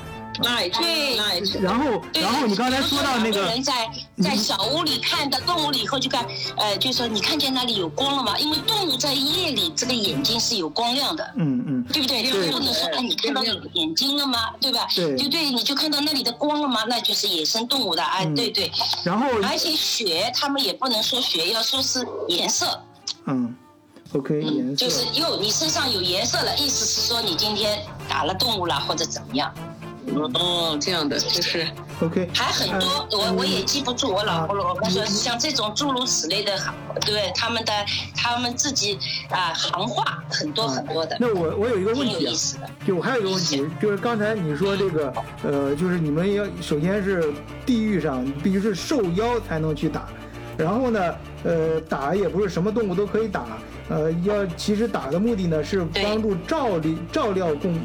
Light，对 light，然后对然后你刚才说到那个人在在小屋里看到动物了以后，就看，呃，就说你看见那里有光了吗？因为动物在夜里这个眼睛是有光亮的。嗯嗯对不对？不能说哎，你看到眼睛了吗？对吧？对就对，你就看到那里的光了吗？那就是野生动物的，哎，嗯对对。然后而且血，他们也不能说血，要说是颜色，嗯，OK 颜就是色，哟，你身上有颜色了，意思是说你今天打了动物了或者怎么样，哦，这样的，就是，OK。还很多，我我也记不住。我老婆老公说像这种诸如此类的行，对他们的他们自己啊行话很多很多的，那我我有一个问题。就我还有一个问题，就是刚才你说这个，呃，就是你们要首先是地域上必须是受邀才能去打，然后呢，呃，打也不是什么动物都可以打，呃，要其实打的目的呢是帮助照理照料供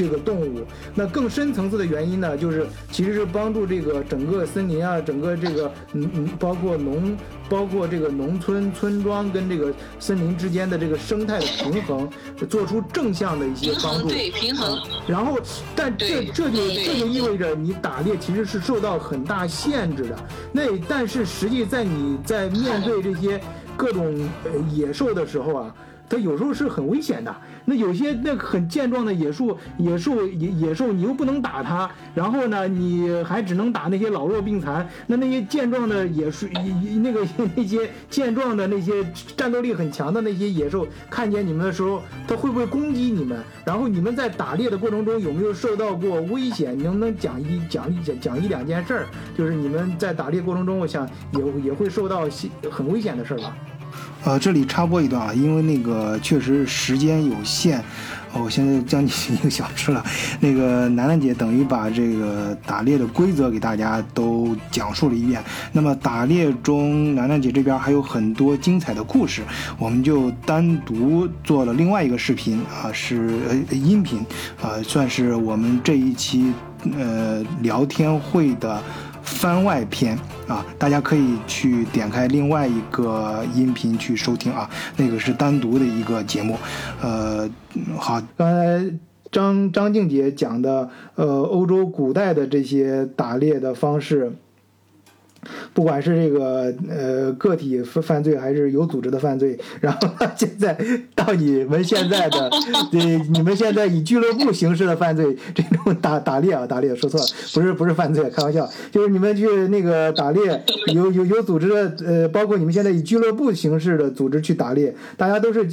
这个动物。那更深层次的原因呢，就是其实是帮助这个整个森林啊，整个这个嗯嗯，包括农，包括这个农村村庄跟这个森林之间的这个生态的平衡，做出正向的一些，帮助。对，平衡，然后，但这这就这就意味着你打猎其实是受到很大限制的。那但是实际在你在面对这些各种呃野兽的时候啊，它有时候是很危险的。那有些那很健壮的野兽，野兽野野兽，你又不能打它，然后呢，你还只能打那些老弱病残。那那些健壮的野兽，那个 那些健壮的那些战斗力很强的那些野兽，看见你们的时候，它会不会攻击你们？然后你们在打猎的过程中有没有受到过危险？你能不能讲一讲一讲讲一两件事儿？就是你们在打猎过程中，我想也也会受到很危险的事儿吧？呃，这里插播一段啊，因为那个确实时间有限，哦，现在将近一个小时了。那个楠楠姐等于把这个打猎的规则给大家都讲述了一遍。那么打猎中，楠楠姐这边还有很多精彩的故事，我们就单独做了另外一个视频啊，是呃音频，啊，算是我们这一期呃聊天会的。番外篇啊，大家可以去点开另外一个音频去收听啊，那个是单独的一个节目。呃，好，刚才张张静姐讲的，呃，欧洲古代的这些打猎的方式。不管是这个呃个体犯罪还是有组织的犯罪，然后 现在到你们现在的，对你们现在以俱乐部形式的犯罪，这种打打猎啊，打猎说错了，不是不是犯罪，开玩笑，就是你们去那个打猎，有有有组织的，呃，包括你们现在以俱乐部形式的组织去打猎，大家都是。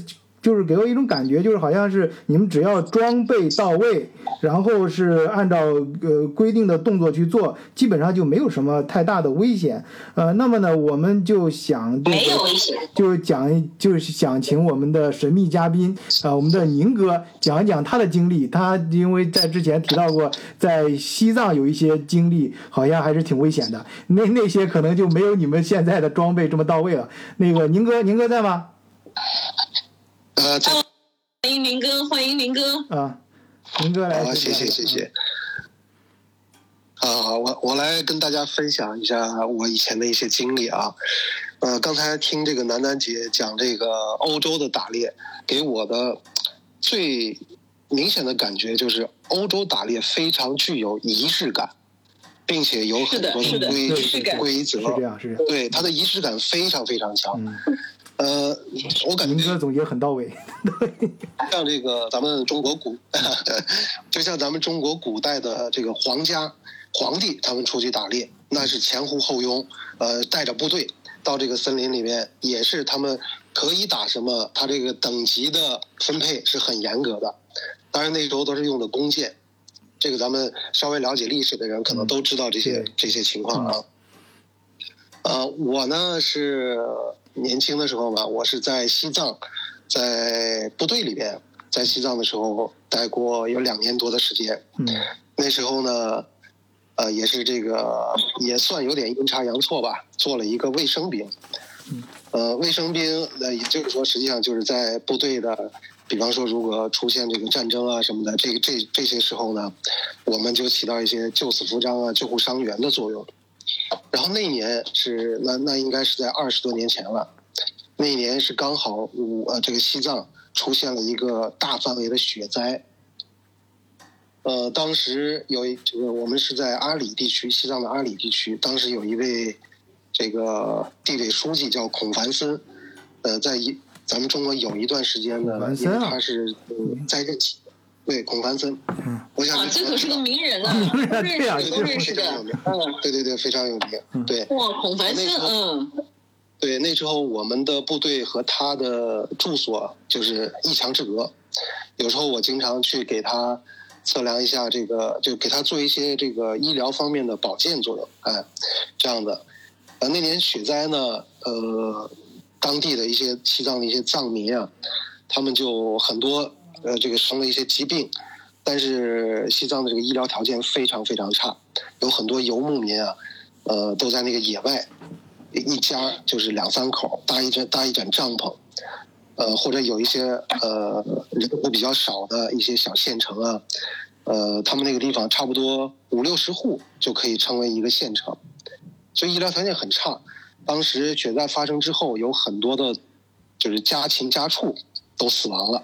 就是给我一种感觉，就是好像是你们只要装备到位，然后是按照呃规定的动作去做，基本上就没有什么太大的危险。呃，那么呢，我们就想没有危险，就讲就是想请我们的神秘嘉宾啊，我们的宁哥讲一讲他的经历。他因为在之前提到过，在西藏有一些经历，好像还是挺危险的。那那些可能就没有你们现在的装备这么到位了。那个宁哥，宁哥在吗？呃，欢迎林哥，欢迎林哥啊，林哥来，好，谢谢谢谢。啊好，我我来跟大家分享一下我以前的一些经历啊。呃，刚才听这个楠楠姐讲这个欧洲的打猎，给我的最明显的感觉就是，欧洲打猎非常具有仪式感，并且有很多的规规则，是这样是这样，对它的仪式感非常非常强。呃，我感觉您哥总结很到位。像这个咱们中国古，就像咱们中国古代的这个皇家皇帝，他们出去打猎，那是前呼后拥，呃，带着部队到这个森林里面，也是他们可以打什么，他这个等级的分配是很严格的。当然那时候都是用的弓箭，这个咱们稍微了解历史的人可能都知道这些这些情况啊。呃，我呢是。年轻的时候嘛，我是在西藏，在部队里边，在西藏的时候待过有两年多的时间。嗯，那时候呢，呃，也是这个也算有点阴差阳错吧，做了一个卫生兵。嗯，呃，卫生兵，那也就是说，实际上就是在部队的，比方说如果出现这个战争啊什么的，这个这这些时候呢，我们就起到一些救死扶伤啊、救护伤员的作用。然后那年是那那应该是在二十多年前了，那一年是刚好五呃这个西藏出现了一个大范围的雪灾，呃当时有一这个我们是在阿里地区西藏的阿里地区，当时有一位这个地委书记叫孔繁森，呃在一咱们中国有一段时间呢，因为他是在任期。对，孔繁森，嗯，我想这可是个名人 啊，都认识，都认识的，嗯，对对对，非常有名，对。哇，孔繁森，嗯，对，那时候我们的部队和他的住所就是一墙之隔，有时候我经常去给他测量一下这个，就给他做一些这个医疗方面的保健作用，哎，这样的。呃，那年雪灾呢，呃，当地的一些西藏的一些藏民啊，他们就很多。呃，这个生了一些疾病，但是西藏的这个医疗条件非常非常差，有很多游牧民啊，呃，都在那个野外，一家就是两三口搭一盏搭一盏帐篷，呃，或者有一些呃人口比较少的一些小县城啊，呃，他们那个地方差不多五六十户就可以称为一个县城，所以医疗条件很差。当时雪灾发生之后，有很多的，就是家禽家畜都死亡了。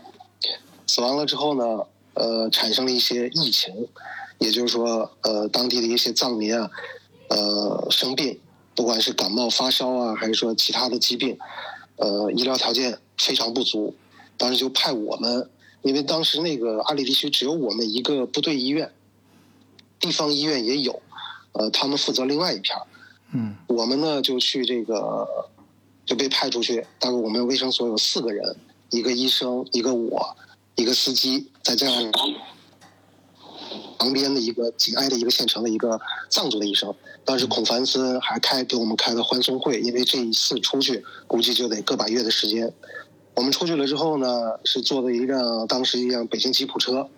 死亡了之后呢，呃，产生了一些疫情，也就是说，呃，当地的一些藏民啊，呃，生病，不管是感冒发烧啊，还是说其他的疾病，呃，医疗条件非常不足，当时就派我们，因为当时那个阿里地区只有我们一个部队医院，地方医院也有，呃，他们负责另外一片儿。嗯我们呢就去这个就被派出去，大概我们卫生所有四个人，一个医生，一个我，一个司机，再加上旁边的一个紧挨的一个县城的一个藏族的医生。当时孔凡森还开给我们开了欢送会，因为这一次出去估计就得个把月的时间。我们出去了之后呢，是坐的一辆当时一辆北京吉普车，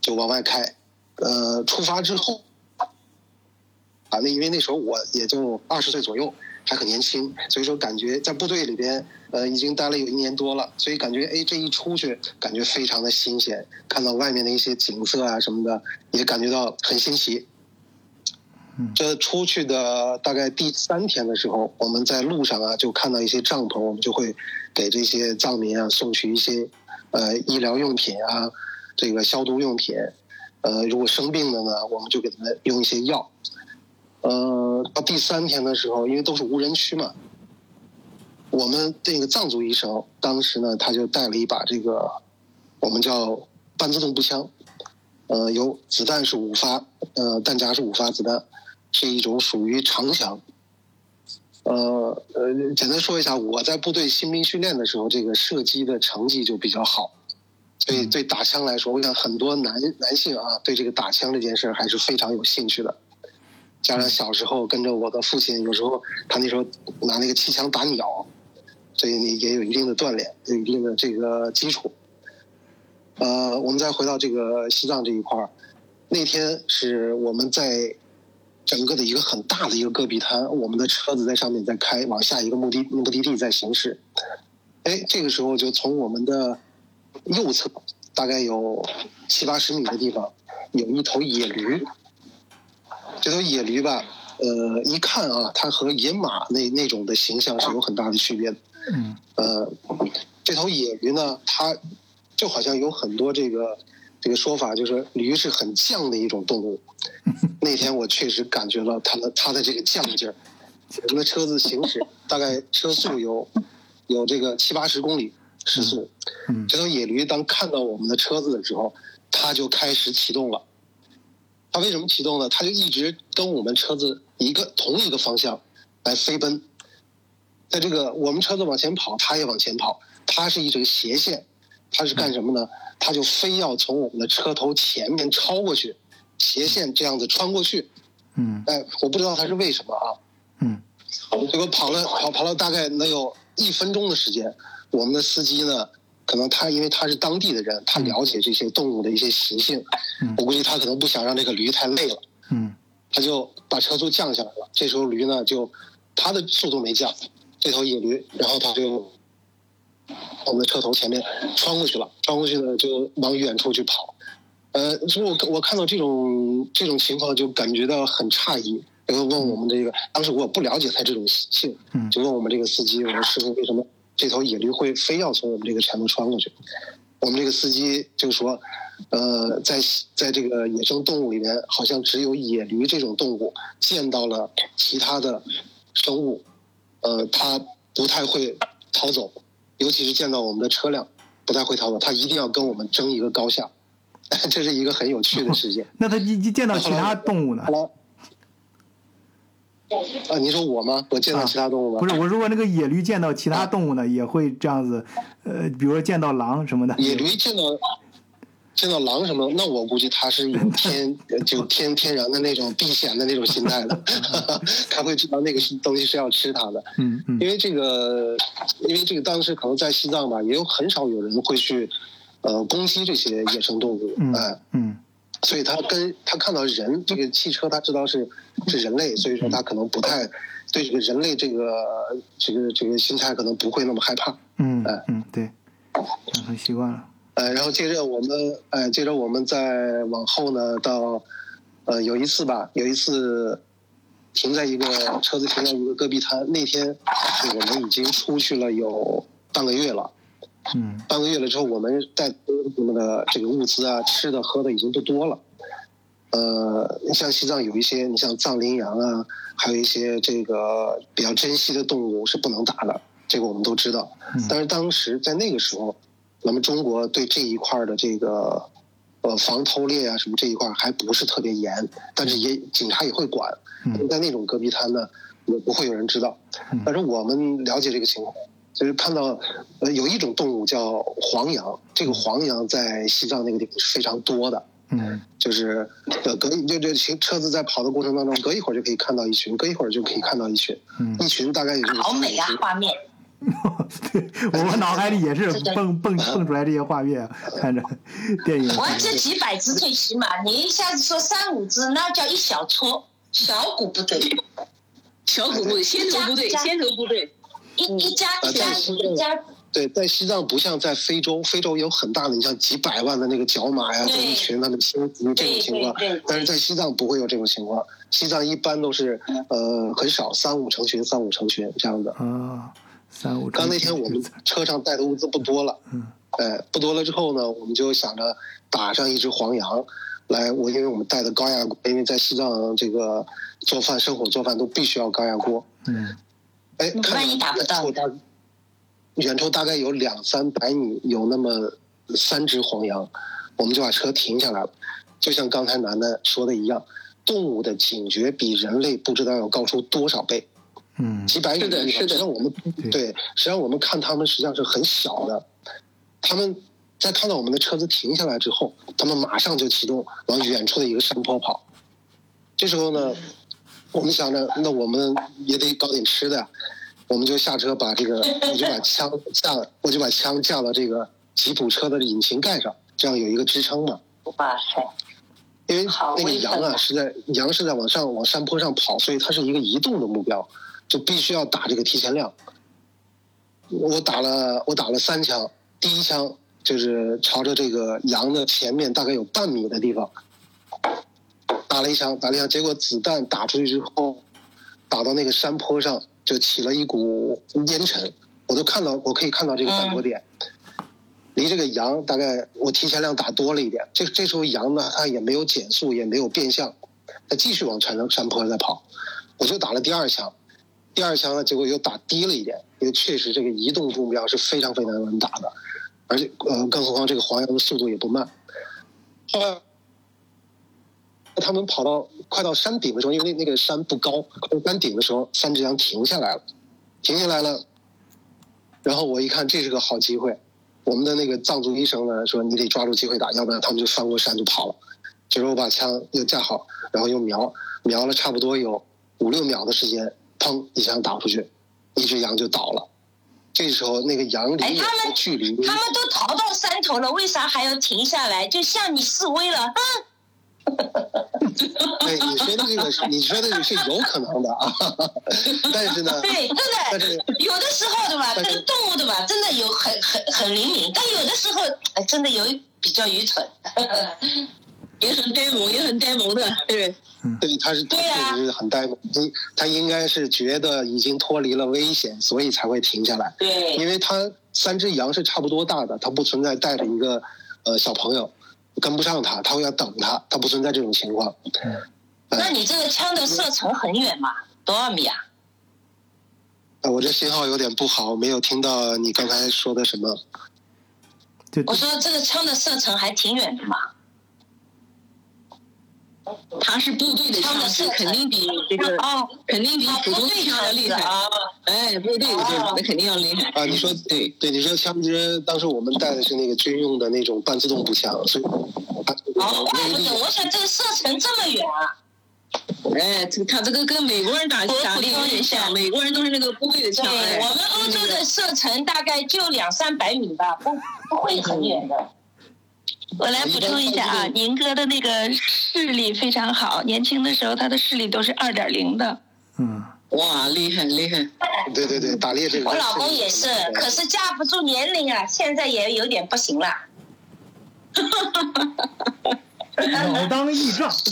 就往外开。呃，出发之后，啊，那因为那时候我也就二十岁左右，还很年轻，所以说感觉在部队里边，呃，已经待了有一年多了，所以感觉哎，这一出去感觉非常的新鲜，看到外面的一些景色啊什么的，也感觉到很新奇。这出去的大概第三天的时候，我们在路上啊就看到一些帐篷，我们就会给这些藏民啊送去一些呃医疗用品啊，这个消毒用品。呃，如果生病了呢，我们就给他们用一些药。呃，到第三天的时候，因为都是无人区嘛，我们这个藏族医生当时呢，他就带了一把这个我们叫半自动步枪，呃，有子弹是五发，呃，弹夹是五发子弹，是一种属于长枪。呃呃，简单说一下，我在部队新兵训练的时候，这个射击的成绩就比较好，所以对打枪来说，我想很多男男性啊，对这个打枪这件事儿还是非常有兴趣的。加上小时候跟着我的父亲，有时候他那时候拿那个气枪打鸟，所以你也有一定的锻炼，有一定的这个基础。呃，我们再回到这个西藏这一块儿，那天是我们在整个的一个很大的一个戈壁滩，我们的车子在上面在开，往下一个目的目的地在行驶。哎，这个时候就从我们的右侧大概有七八十米的地方，有一头野驴。这头野驴吧，呃，一看啊，它和野马那那种的形象是有很大的区别的。嗯呃，这头野驴呢，它就好像有很多这个这个说法，就是驴是很犟的一种动物。那天我确实感觉到它的它的这个犟劲儿。我们的车子行驶大概车速有有这个七八十公里时速。嗯这头野驴当看到我们的车子的时候，它就开始启动了。它为什么启动呢？它就一直跟我们车子一个同一个方向来飞奔。在这个我们车子往前跑，它也往前跑，它是一直斜线，它是干什么呢？它就非要从我们的车头前面超过去，斜线这样子穿过去。嗯哎，我不知道它是为什么啊。嗯结果跑了跑跑了大概能有一分钟的时间，我们的司机呢，可能他因为他是当地的人，他了解这些动物的一些习性，嗯我估计他可能不想让这个驴太累了，嗯他就把车速降下来了。这时候驴呢就它的速度没降，这头野驴，然后它就我们的车头前面穿过去了，穿过去呢就往远处去跑。呃，所以我我看到这种这种情况就感觉到很诧异，然后问我们这个，当时我不了解他这种习性，嗯就问我们这个司机，我说师傅为什么这头野驴会非要从我们这个前头穿过去？我们这个司机就说，呃，在在这个野生动物里面，好像只有野驴这种动物见到了其他的生物，呃，它不太会逃走，尤其是见到我们的车辆，不太会逃走，它一定要跟我们争一个高下，这是一个很有趣的事件。那他一一见到其他动物呢。啊，你说我吗？我见到其他动物吗？不是，我如果那个野驴见到其他动物呢，也会这样子，呃，比如说见到狼什么的。野驴见到见到狼什么，那我估计它是有天就天天然的那种避险的那种心态的，他会知道那个是东西是要吃它的。嗯嗯因为这个，因为这个当时可能在西藏吧，也有很少有人会去呃攻击这些野生动物，嗯哎、嗯所以他跟他看到人这个汽车，他知道是是人类，所以说他可能不太对这个人类这个这个这个心态可能不会那么害怕。嗯哎嗯，对，养成习惯了。呃，然后接着我们，呃，接着我们再往后呢，到，呃，有一次吧，有一次停在一个车子停在一个戈壁滩，那天我们已经出去了有半个月了，嗯半个月了之后，我们带我们的这个物资啊，吃的喝的已经不多了。呃，你像西藏有一些，你像藏羚羊啊，还有一些这个比较珍稀的动物是不能打的，这个我们都知道。嗯但是当时在那个时候，那么中国对这一块儿的这个呃防偷猎啊什么这一块儿还不是特别严，但是也警察也会管。嗯在那种戈壁滩呢，也不会有人知道嗯。但是我们了解这个情况，就是看到呃有一种动物叫黄羊，这个黄羊在西藏那个地方是非常多的。嗯就是呃隔一就就行车子在跑的过程当中，隔一会儿就可以看到一群，隔一会儿就可以看到一群，嗯，一群大概也就是好美啊画面。对，我脑海里也是蹦蹦蹦出来这些画面，看着电影。我这几百只最起码，你一下子说三五只，那叫一小撮，小股部队，小股部队、先头部队、先头部队，一一家呃一家一家，对，在西藏不像在非洲，非洲有很大的，你像几百万的那个角马呀，对这一群他们亲族这种情况对对对对，但是在西藏不会有这种情况，西藏一般都是呃很少，三五成群，三五成群这样的。啊，三五。刚那天我们车上带的物资不多了，嗯，哎，不多了之后呢，我们就想着打上一只黄羊，来，我因为我们带的高压锅，因为在西藏这个做饭生火做饭都必须要高压锅，嗯哎，万看一打不到远处大远处大概有两三百米，有那么三只黄羊，我们就把车停下来了。就像刚才楠楠说的一样，动物的警觉比人类不知道要高出多少倍。嗯。几百米是的地方，是的。实际上我们对。对，实际上我们看他们实际上是很小的，他们在看到我们的车子停下来之后，他们马上就启动往远处的一个山坡跑。这时候呢，我们想着，那我们也得搞点吃的呀，我们就下车把这个，我就把枪架，我就把枪架到这个吉普车的引擎盖上，这样有一个支撑嘛。哇塞，因为那个羊啊是在羊是在往上往山坡上跑，所以它是一个移动的目标，就必须要打这个提前量。我打了我打了三枪，第一枪就是朝着这个羊的前面大概有半米的地方打了一枪，打了一枪，结果子弹打出去之后，打到那个山坡上就起了一股烟尘，我都看到我可以看到这个弹火点。离这个羊大概我提前量打多了一点，这这时候羊呢，它也没有减速，也没有变向，它继续往山山坡在跑。我就打了第二枪，第二枪呢，结果又打低了一点，因为确实这个移动目标是非常非常难打的，而且呃，更何况这个黄羊的速度也不慢。后来他们跑到快到山顶的时候，因为那个山不高，快到山顶的时候，三只羊停下来了，停下来了。然后我一看，这是个好机会。我们的那个藏族医生呢说，你得抓住机会打，要不然他们就翻过山就跑了。就是我把枪又架好，然后又瞄，瞄了差不多有五六秒的时间，砰一枪打出去，一只羊就倒了。这时候那个羊离我哎他们的距离，他们都逃到山头了，为啥还要停下来？就向你示威了，嗯，对你说的这个是，你说的这个是有可能的啊，但是呢，对，真的但是有的时候对吧？这个动物对吧？真的有很很很灵敏，但有的时候哎真的有比较愚蠢。也很呆萌，也很呆萌的，对对，他是他对啊确实是很呆萌，他他应该是觉得已经脱离了危险，所以才会停下来。对，因为他三只羊是差不多大的，他不存在带着一个呃小朋友跟不上他，他会要等他，他不存在这种情况。那你这个枪的射程很远嘛？多少米啊？啊我这信号有点不好，没有听到你刚才说的什么。我说这个枪的射程还挺远的嘛。他是部队的枪支，枪的射程肯定比这个哦，肯定比啊普通部队枪要厉害。啊，哎，部队的对，哦那肯定要厉害。啊，你说对对，你说枪支，当时我们带的是那个军用的那种半自动步枪，所以它哦，怪不得，我想这个射程这么远啊。哎，这他这个跟美国人打我打的有点像，美国人都是那个部队的枪。我们欧洲的射程大概就两三百米吧，不不会很远的。我来补充一下啊，宁哥的那个视力非常好，年轻的时候他的视力都是二点零的。嗯，哇，厉害厉害！对对对，打猎这个。我老公也是，可是架不住年龄啊，现在也有点不行了。老当益壮。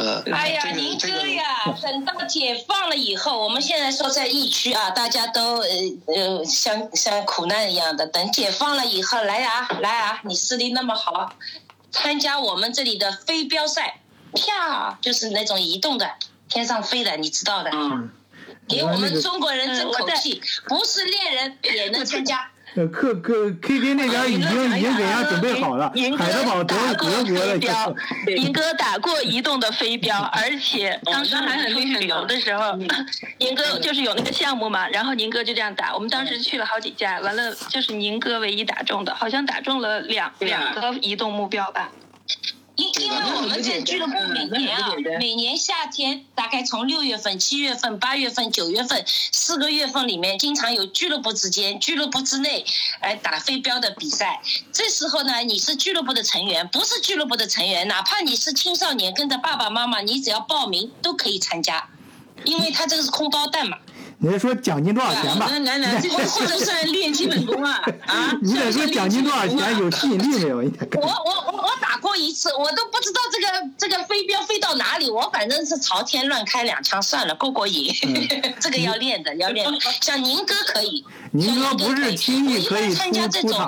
呃，哎呀，这个宁这个哥呀，等到解放了以后，我们现在说在疫区啊，大家都呃呃像像苦难一样的。等解放了以后，来啊来啊，你视力那么好，参加我们这里的飞镖赛，啪，就是那种移动的，天上飞的，你知道的。嗯，给我们中国人争口气，不是猎人也能参加。呃，客客 KK 那边已经已经给人家准备好了，海德堡德打过德国的飞镖，对 银哥打过移动的飞镖，而且当时还很出去旅游的时候，宁哥就是有那个项目嘛，然后宁哥就这样打，我们当时去了好几家，完了就是宁哥唯一打中的，好像打中了两两个移动目标吧。因因为我们在俱乐部每年啊每年夏天大概从六月份、七月份、八月份、九月份四个月份里面，经常有俱乐部之间、俱乐部之内来打飞镖的比赛。这时候呢，你是俱乐部的成员，不是俱乐部的成员，哪怕你是青少年跟着爸爸妈妈，你只要报名都可以参加，因为他这个是空包弹嘛。你说奖金多少钱吧？那那那，这个这个算练基本功啊 啊！你得说奖金多少钱，有吸引力没有？我我我我打过一次，我都不知道这个这个飞镖飞到哪里，我反正是朝天乱开两枪算了，过过瘾。这个要练的，要练的。像宁哥可以，宁哥不是轻易可以我一般参加这种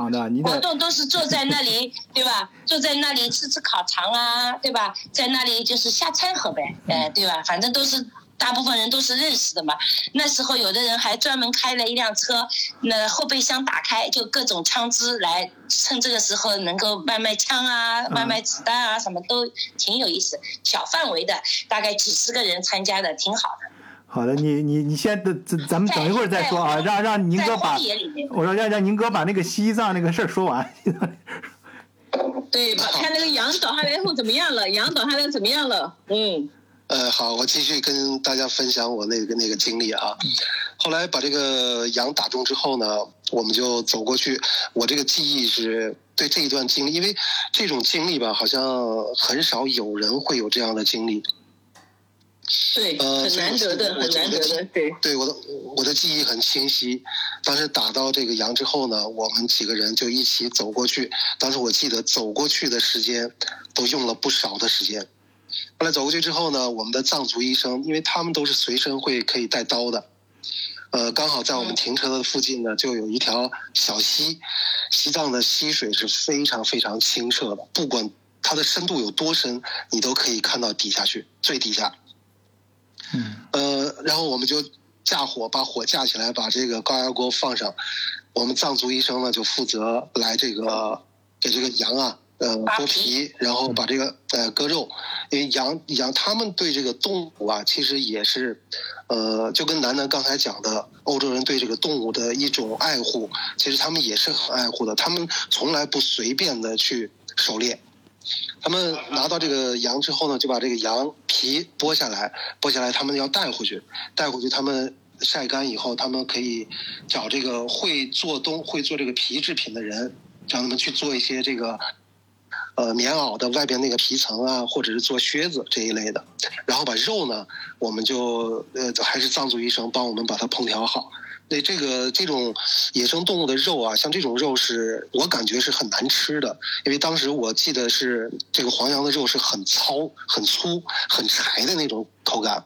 活动都是坐在那里，对吧？坐在那里吃吃烤肠啊，对吧？在那里就是瞎掺和呗，哎，对吧？反正都是。大部分人都是认识的嘛，那时候有的人还专门开了一辆车，那后备箱打开就各种枪支来，趁这个时候能够卖卖枪啊、卖卖子弹啊，什么都挺有意思。小范围的，大概几十个人参加的，挺好的。好的，你你你先等，咱咱们等一会儿再说啊，让让宁哥把我说让让宁哥把那个西藏那个事儿说完。对，把看那个羊倒下来后怎么样了？羊倒下来怎么样了？嗯，呃，好，我继续跟大家分享我那个那个经历啊。后来把这个羊打中之后呢，我们就走过去。我这个记忆是对这一段经历，因为这种经历吧，好像很少有人会有这样的经历。对，呃很难得的，我很难得的，对。对我的我的记忆很清晰。当时打到这个羊之后呢，我们几个人就一起走过去。当时我记得走过去的时间都用了不少的时间。后来走过去之后呢，我们的藏族医生，因为他们都是随身会可以带刀的，呃，刚好在我们停车的附近呢，就有一条小溪。西藏的溪水是非常非常清澈的，不管它的深度有多深，你都可以看到底下去，最底下。嗯呃，然后我们就架火，把火架起来，把这个高压锅放上。我们藏族医生呢，就负责来这个给这个羊啊，呃，剥皮，然后把这个呃割肉。因为羊羊他们对这个动物啊，其实也是，呃，就跟楠楠刚才讲的，欧洲人对这个动物的一种爱护，其实他们也是很爱护的。他们从来不随便的去狩猎。他们拿到这个羊之后呢，就把这个羊皮剥下来，剥下来他们要带回去，带回去他们晒干以后，他们可以找这个会做东会做这个皮制品的人，让他们去做一些这个呃棉袄的外边那个皮层啊，或者是做靴子这一类的。然后把肉呢，我们就呃还是藏族医生帮我们把它烹调好。对这个这种野生动物的肉啊，像这种肉是我感觉是很难吃的，因为当时我记得是这个黄羊的肉是很糙、很粗、很柴的那种口感。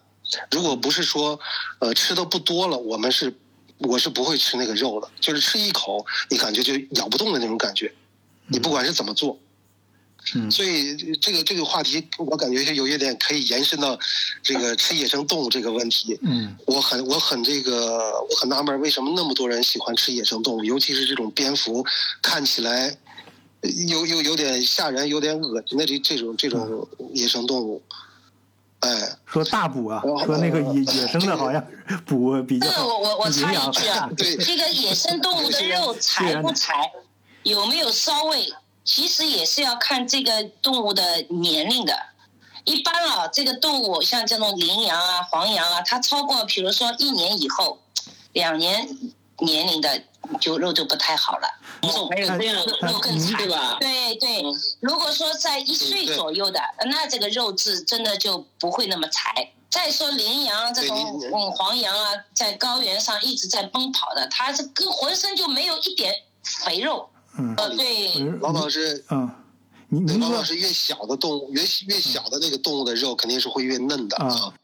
如果不是说呃吃的不多了，我们是我是不会吃那个肉的，就是吃一口你感觉就咬不动的那种感觉，你不管是怎么做。嗯。所以这个这个话题，我感觉是有一点可以延伸到这个吃野生动物这个问题。嗯。我很我很这个我很纳闷，为什么那么多人喜欢吃野生动物，尤其是这种蝙蝠，看起来呃有有有点吓人、有点恶心的这这种这种野生动物。哎，说大补啊，说那个野野生的好像补比较这个我我我插一句啊，对。这个野生动物的肉 柴不柴，有没有骚味，其实也是要看这个动物的年龄的。一般啊，这个动物像这种羚羊啊、黄羊啊，它超过比如说一年以后，两年年龄的就肉就不太好了，肉还有这样的肉更柴对吧？对对，如果说在一岁左右的，那这个肉质真的就不会那么柴。再说羚羊这种嗯黄羊啊，在高原上一直在奔跑的，它是跟浑身就没有一点肥肉。嗯呃，对，往往是嗯，您您说往往是越小的动物，越越小的那个动物的肉肯定是会越嫩的啊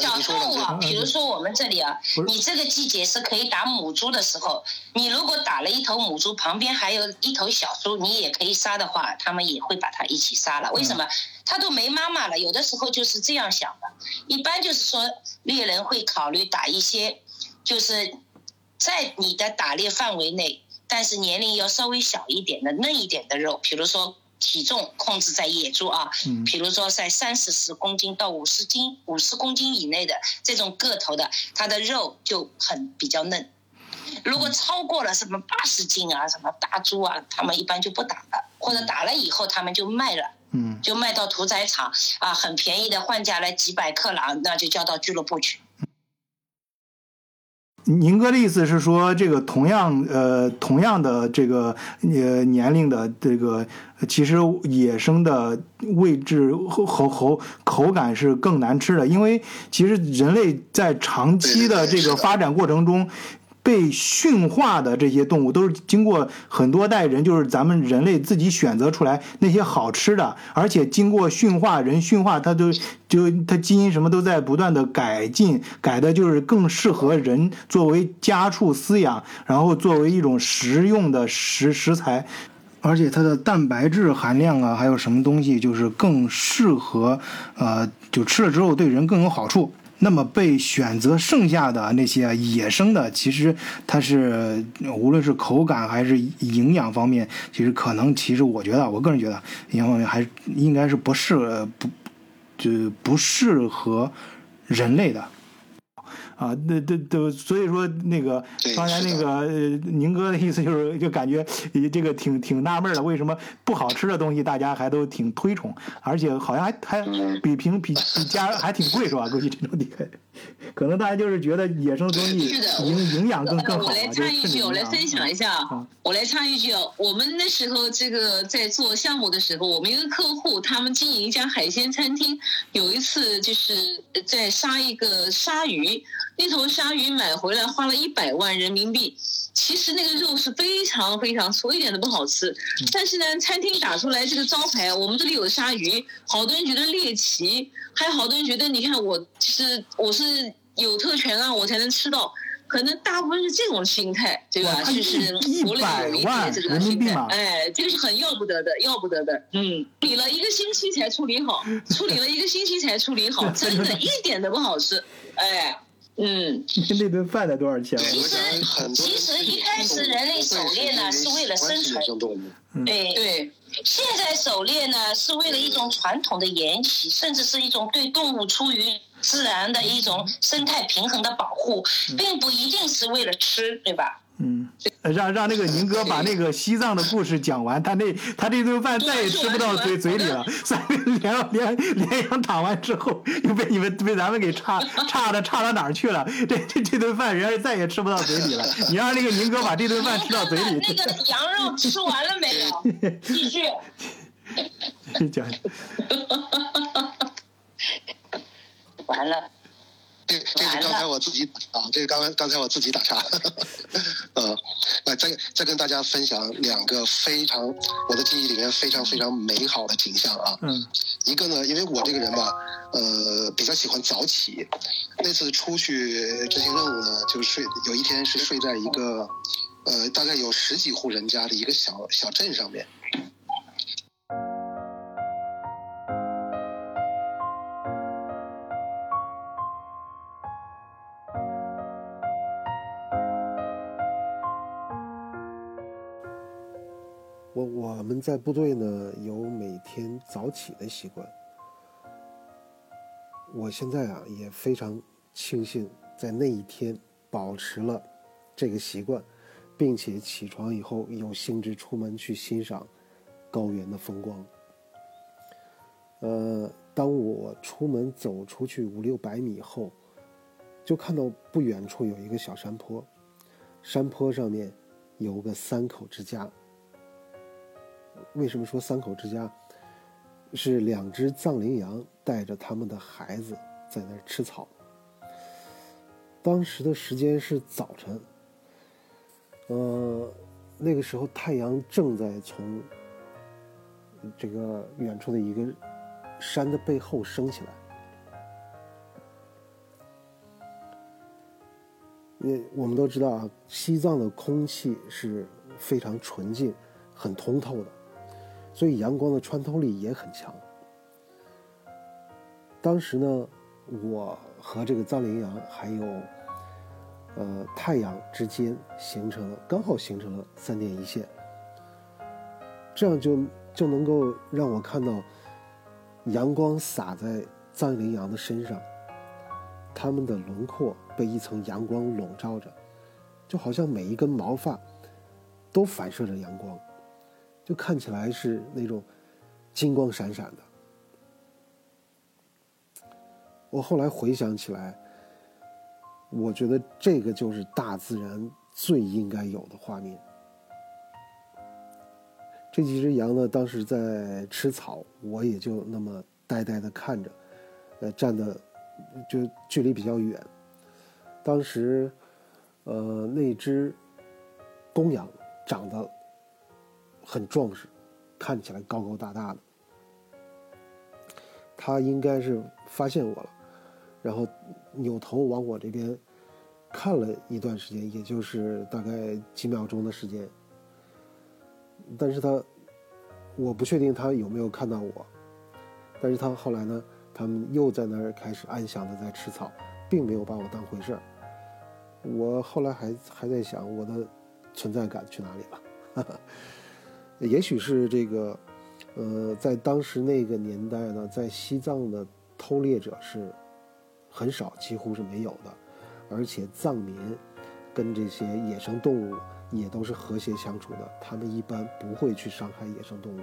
小动物啊，比如说我们这里啊，你这个季节是可以打母猪的时候，你如果打了一头母猪，旁边还有一头小猪，你也可以杀的话，他们也会把它一起杀了。为什么？它都没妈妈了，有的时候就是这样想的。一般就是说，猎人会考虑打一些，就是在你的打猎范围内，但是年龄要稍微小一点的嫩一点的肉，比如说体重控制在野猪啊，嗯比如说在三四十公斤到五十斤、五十公斤以内的这种个头的，它的肉就很比较嫩。如果超过了什么八十斤啊，什么大猪啊，他们一般就不打了，或者打了以后他们就卖了。嗯就卖到屠宰场啊，很便宜的换下来几百克朗，那就交到俱乐部去。您哥的意思是说，这个同样呃同样的这个呃年龄的这个，其实野生的位置和和口口感是更难吃的，因为其实人类在长期的这个发展过程中。被驯化的这些动物都是经过很多代人，就是咱们人类自己选择出来那些好吃的，而且经过驯化，人驯化它都就它基因什么都在不断的改进，改的就是更适合人作为家畜饲养，然后作为一种食用的食食材。而且它的蛋白质含量啊，还有什么东西，就是更适合，呃，就吃了之后对人更有好处。那么被选择剩下的那些野生的，其实它是无论是口感还是营养方面，其实可能，其实我觉得，我个人觉得，营养方面还应该是不适合不就不适合人类的。啊，那这都，所以说那个对刚才那个呃，宁哥的意思就是，就感觉呃这个挺挺纳闷的，为什么不好吃的东西大家还都挺推崇，而且好像还还嗯比平比比家还挺贵是吧？估计这种地方，可能大家就是觉得野生的东西是的营营养更更好啊，我来就插一句，我来分享一下。我来插一句哦，我们那时候这个在做项目的时候，我们一个客户他们经营一家海鲜餐厅，有一次就是在杀一个鲨鱼，那头鲨鱼买回来花了一百万人民币。其实那个肉是非常非常粗，一点都不好吃。但是呢，餐厅打出来这个招牌，我们这里有鲨鱼，好多人觉得猎奇，还有好多人觉得，你看我是我是有特权啊，我才能吃到。可能大部分是这种心态，对吧就是一国内有一100些这个万人民心态币嘛，哎，这个是很要不得的，要不得的。嗯，理了一个星期才处理好，处理了一个星期才处理好，真的一点都不好吃。哎，嗯，那顿饭得多少钱啊？其实其实一开始人类狩猎呢是为了生存。对，对，现在狩猎呢是为了一种传统的沿袭，甚至是一种对动物出于自然的一种生态平衡的保护，并不一定是为了吃，对吧？嗯，让让那个宁哥把那个西藏的故事讲完，他那他这顿饭再也吃不到嘴嘴里了。三个连连连阳打完之后，又被你们被咱们给差差的差到哪儿去了？这这这顿饭人家再也吃不到嘴里了。你让那个宁哥把这顿饭吃到嘴里，那个羊肉吃完了没有？继续。你讲 完了，这这是刚才我自己啊，这是刚刚刚才我自己打岔，呃，那再再跟大家分享两个非常我的记忆里面非常非常美好的景象啊。嗯一个呢，因为我这个人吧，呃，比较喜欢早起。那次出去执行任务呢，就睡有一天是睡在一个，呃，大概有十几户人家的一个小小镇上面。在部队呢有每天早起的习惯。我现在啊也非常庆幸在那一天保持了这个习惯，并且起床以后有兴致出门去欣赏高原的风光。呃，当我出门走出去五六百米后，就看到不远处有一个小山坡，山坡上面有个三口之家。为什么说三口之家？是两只藏羚羊带着他们的孩子在那儿吃草。当时的时间是早晨，呃，那个时候太阳正在从这个远处的一个山的背后升起来。那我们都知道啊，西藏的空气是非常纯净、很通透的。所以阳光的穿透力也很强。当时呢，我和这个藏羚羊还有呃太阳之间形成了刚好形成了三点一线，这样就就能够让我看到阳光洒在藏羚羊的身上，它们的轮廓被一层阳光笼罩着，就好像每一根毛发都反射着阳光，就看起来是那种金光闪闪的。我后来回想起来，我觉得这个就是大自然最应该有的画面。这几只羊呢，当时在吃草，我也就那么呆呆的看着，呃，站的就距离比较远。当时，呃，那只公羊长得很壮实，看起来高高大大的，他应该是发现我了。然后扭头往我这边看了一段时间，也就是大概几秒钟的时间。但是他，我不确定他有没有看到我。但是他后来呢，他们又在那儿开始安详的在吃草，并没有把我当回事儿。我后来还还在想，我的存在感去哪里了？哈 哈也许是这个，呃，在当时那个年代呢，在西藏的偷猎者是。很少，几乎是没有的，而且藏民跟这些野生动物也都是和谐相处的，他们一般不会去伤害野生动物。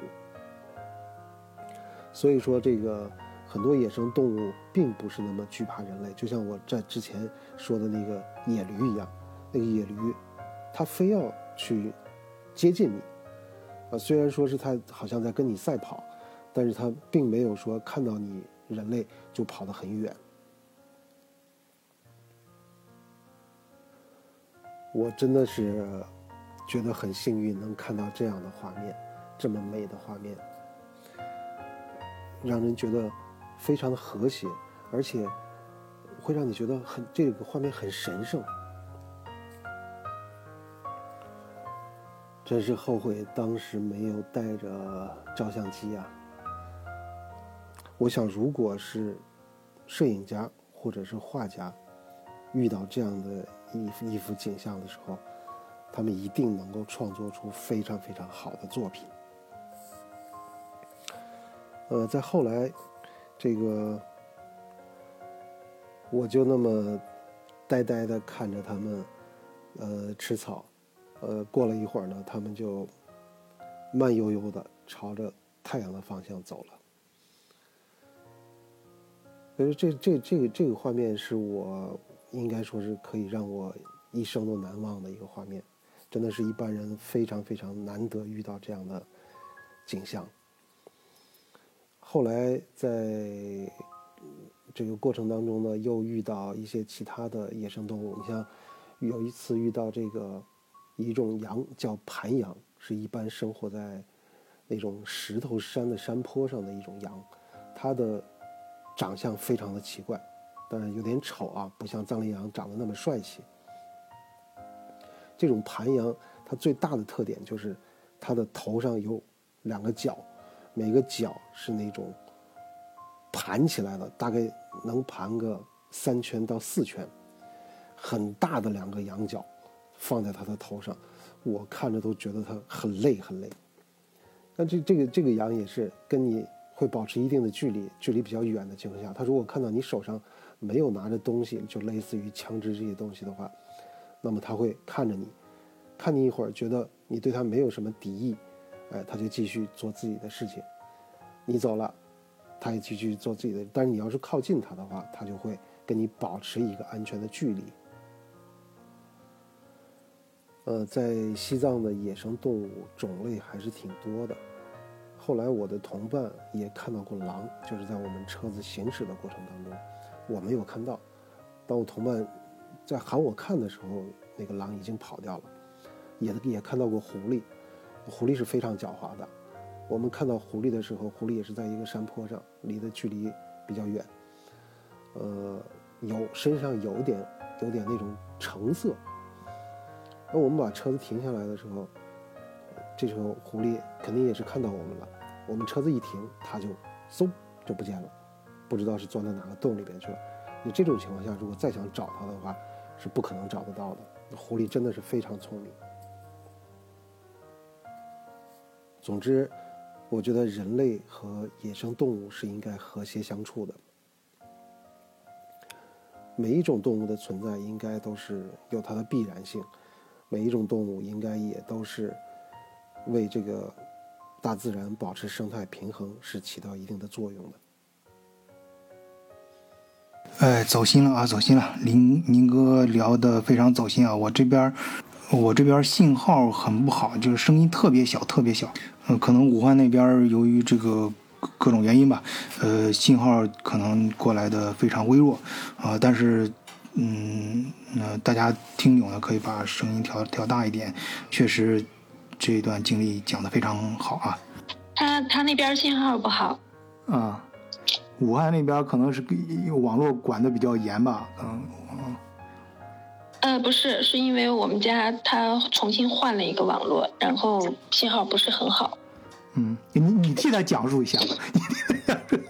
所以说，这个很多野生动物并不是那么惧怕人类，就像我在之前说的那个野驴一样，那个野驴，它非要去接近你，啊，虽然说是它好像在跟你赛跑，但是它并没有说看到你人类就跑得很远。我真的是觉得很幸运，能看到这样的画面，这么美的画面，让人觉得非常的和谐，而且会让你觉得很这个画面很神圣。真是后悔当时没有带着照相机啊！我想，如果是摄影家或者是画家遇到这样的。一一幅景象的时候，他们一定能够创作出非常非常好的作品。呃，在后来，这个我就那么呆呆的看着他们，呃，吃草。呃，过了一会儿呢，他们就慢悠悠的朝着太阳的方向走了。所以这这这个这个画面是我。应该说是可以让我一生都难忘的一个画面，真的是一般人非常非常难得遇到这样的景象。后来在这个过程当中呢，又遇到一些其他的野生动物。你像有一次遇到这个一种羊叫盘羊，是一般生活在那种石头山的山坡上的一种羊，它的长相非常的奇怪。当然有点丑啊，不像藏羚羊长得那么帅气。这种盘羊，它最大的特点就是它的头上有两个角，每个角是那种盘起来的，大概能盘个三圈到四圈，很大的两个羊角放在他的头上，我看着都觉得他很累很累。那这这个这个羊也是跟你会保持一定的距离，距离比较远的情况下，它如果看到你手上。没有拿着东西，就类似于枪支这些东西的话，那么他会看着你，看你一会儿，觉得你对他没有什么敌意，哎，他就继续做自己的事情。你走了，他也继续做自己的。但是你要是靠近他的话，他就会跟你保持一个安全的距离。呃，在西藏的野生动物种类还是挺多的。后来我的同伴也看到过狼，就是在我们车子行驶的过程当中。我没有看到，当我同伴在喊我看的时候，那个狼已经跑掉了。也也看到过狐狸，狐狸是非常狡猾的。我们看到狐狸的时候，狐狸也是在一个山坡上，离的距离比较远。呃，有身上有点有点那种橙色。那我们把车子停下来的时候，这时候狐狸肯定也是看到我们了。我们车子一停，它就嗖就不见了。不知道是钻到哪个洞里边去了。那这种情况下，如果再想找它的话，是不可能找得到的。狐狸真的是非常聪明。总之，我觉得人类和野生动物是应该和谐相处的。每一种动物的存在应该都是有它的必然性，每一种动物应该也都是为这个大自然保持生态平衡是起到一定的作用的。哎，走心了啊，走心了！林宁哥聊的非常走心啊，我这边我这边信号很不好，就是声音特别小，特别小。呃，可能武汉那边由于这个各种原因吧，呃，信号可能过来的非常微弱啊。但是，嗯，那大家听懂了可以把声音调调大一点。确实，这一段经历讲的非常好啊。他他那边信号不好，啊，武汉那边可能是网络管的比较严吧，嗯嗯。呃，不是，是因为我们家他重新换了一个网络，然后信号不是很好。嗯，你你替他讲述一下吧，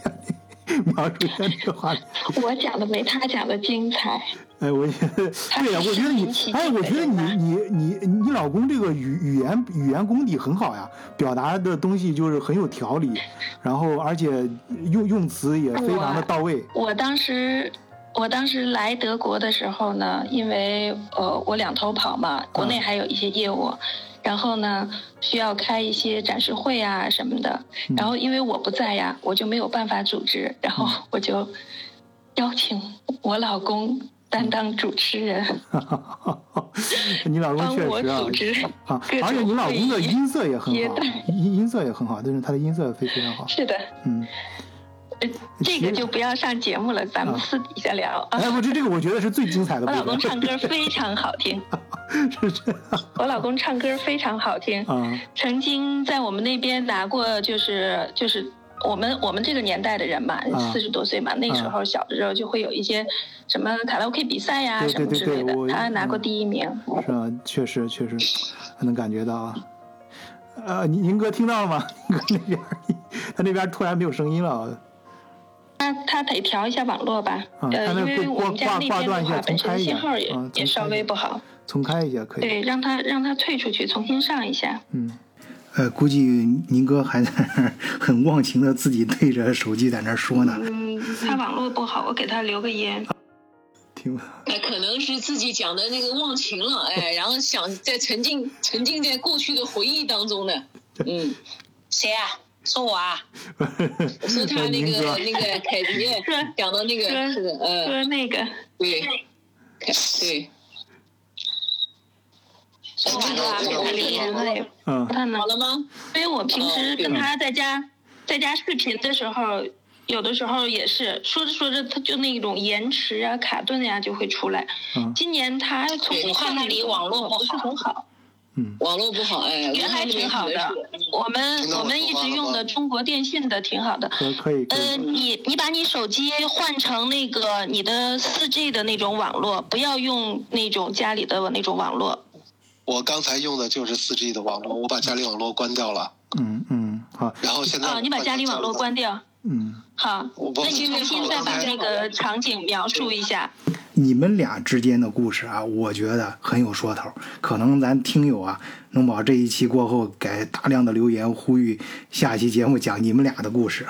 你替他讲述一下，描述这个话题。我讲的没他讲的精彩。哎，我觉得对呀，我觉得你，哎，我觉得你你你你老公这个语语言语言功底很好呀，表达的东西就是很有条理，然后而且用用词也非常的到位。我当时。我当时来德国的时候呢，因为呃我两头跑嘛，国内还有一些业务，然后呢需要开一些展示会啊什么的，然后因为我不在呀，我就没有办法组织，然后 我就邀请我老公担当主持人，你老公确实啊组织啊，而且你老公的音色也很好，音音色也很好，就是他的音色非非常好。是的，嗯，呃这个就不要上节目了，咱们私底下聊啊。哎，不，这这个我觉得是最精彩的。我老公唱歌非常好听，是这样我老公唱歌非常好听，啊，曾经在我们那边拿过，就是就是我们我们这个年代的人嘛啊，四十多岁嘛，那时候小的时候就会有一些什么卡拉 OK 比赛呀、对什么之类的，他拿过第一名。是吧？确实确实，能感觉到啊。呃，宁宁哥听到了吗？宁哥那边，他那边突然没有声音了啊。他他得调一下网络吧，啊呃，因为我们家那边的话，本身信号也啊也稍微不好，重开一下可以。对，让他让他退出去，重新上一下。嗯，呃，估计宁哥还在那 儿很忘情的自己对着手机在那儿说呢，嗯，他网络不好，我给他留个言。听。哎，可能是自己讲的那个忘情了，哎，然后想在沉浸沉浸在过去的回忆当中呢。嗯，谁啊？说我啊？我说他那个 那个凯迪讲的那个说是的，呃，说那个，对，凯给他留言了也嗯。他呢好。了吗？因为我平时跟他在家在家视频的时候，有的时候也是说着说着，他就那种延迟啊、卡顿呀、就会出来。嗯。今年他重新他那里网络不不是很好，嗯网络不好，哎，原来挺好的。我们我我们一直用的中国电信的挺好的。可可以可呃，你你把你手机换成那个你的四 G 的那种网络，不要用那种家里的那种网络。我刚才用的就是四 G 的网络，我把家里网络关掉了，嗯嗯好，然后现在啊，你把家里网络关掉。嗯，好，那你重新再把那个场景描述一下。你们俩之间的故事啊，我觉得很有说头。可能咱听友啊，能把这一期过后给大量的留言，呼吁下期节目讲你们俩的故事。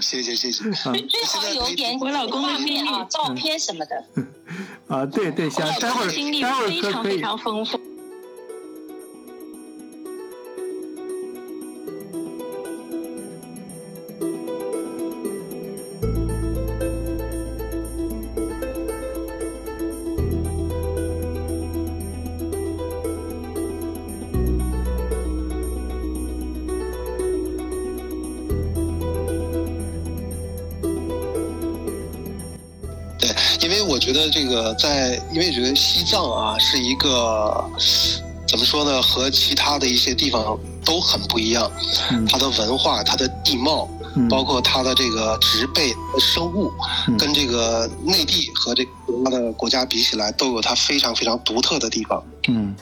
谢谢谢谢。最好有点我老公的画面啊、照片什么的。啊，对对，我想待会儿老公的经历待会非常非。常丰富。觉得这个在，因为觉得西藏啊是一个怎么说呢，和其他的一些地方都很不一样。嗯它的文化、它的地貌，嗯包括它的这个植被、生物，嗯跟这个内地和这个其他的国家比起来，都有它非常非常独特的地方。嗯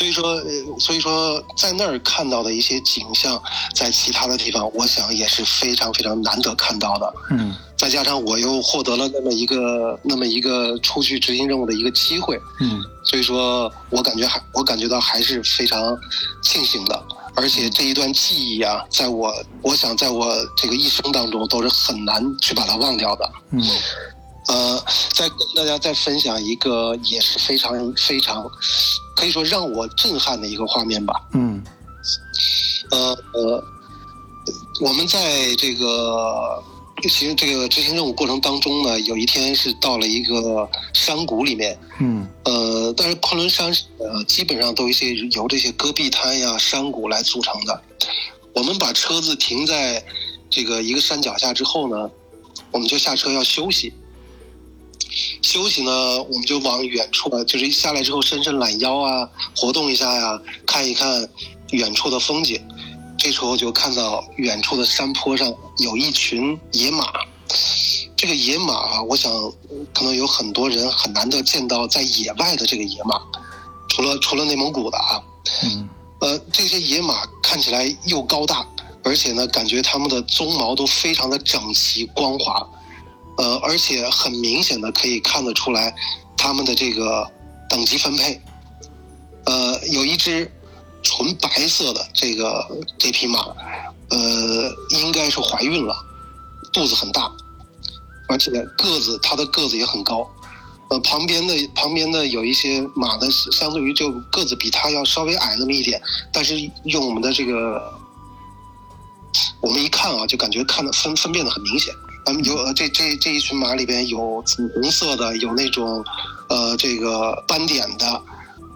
所以说，呃所以说在那儿看到的一些景象，在其他的地方，我想也是非常非常难得看到的。嗯再加上我又获得了那么一个 那么一个出去执行任务的一个机会，嗯所以说我感觉还我感觉到还是非常庆幸的。而且这一段记忆啊，在我我想在我这个一生当中都是很难去把它忘掉的。嗯呃，再跟大家再分享一个也是非常非常可以说让我震撼的一个画面吧。嗯呃呃，我们在这个其实这个执行任务过程当中呢，有一天是到了一个山谷里面，嗯呃，但是昆仑山呃基本上都一些由这些戈壁滩呀、山谷来组成的。我们把车子停在这个一个山脚下之后呢，我们就下车要休息。休息呢，我们就往远处，呃就是一下来之后伸伸懒腰啊，活动一下呀、看一看远处的风景。这时候就看到远处的山坡上有一群野马。这个野马啊，我想可能有很多人很难得见到在野外的这个野马，除了除了内蒙古的啊，嗯呃，这些野马看起来又高大，而且呢，感觉它们的鬃毛都非常的整齐光滑，呃，而且很明显的可以看得出来它们的这个等级分配。呃，有一只纯白色的这个这匹马，呃，应该是怀孕了，肚子很大，而且个子它的个子也很高。呃，旁边的旁边的有一些马呢，是相对于就个子比它要稍微矮那么一点，但是用我们的这个，我们一看啊，就感觉看的分分辨的很明显。咱们有呃这这这一群马里边有紫红色的，有那种呃这个斑点的，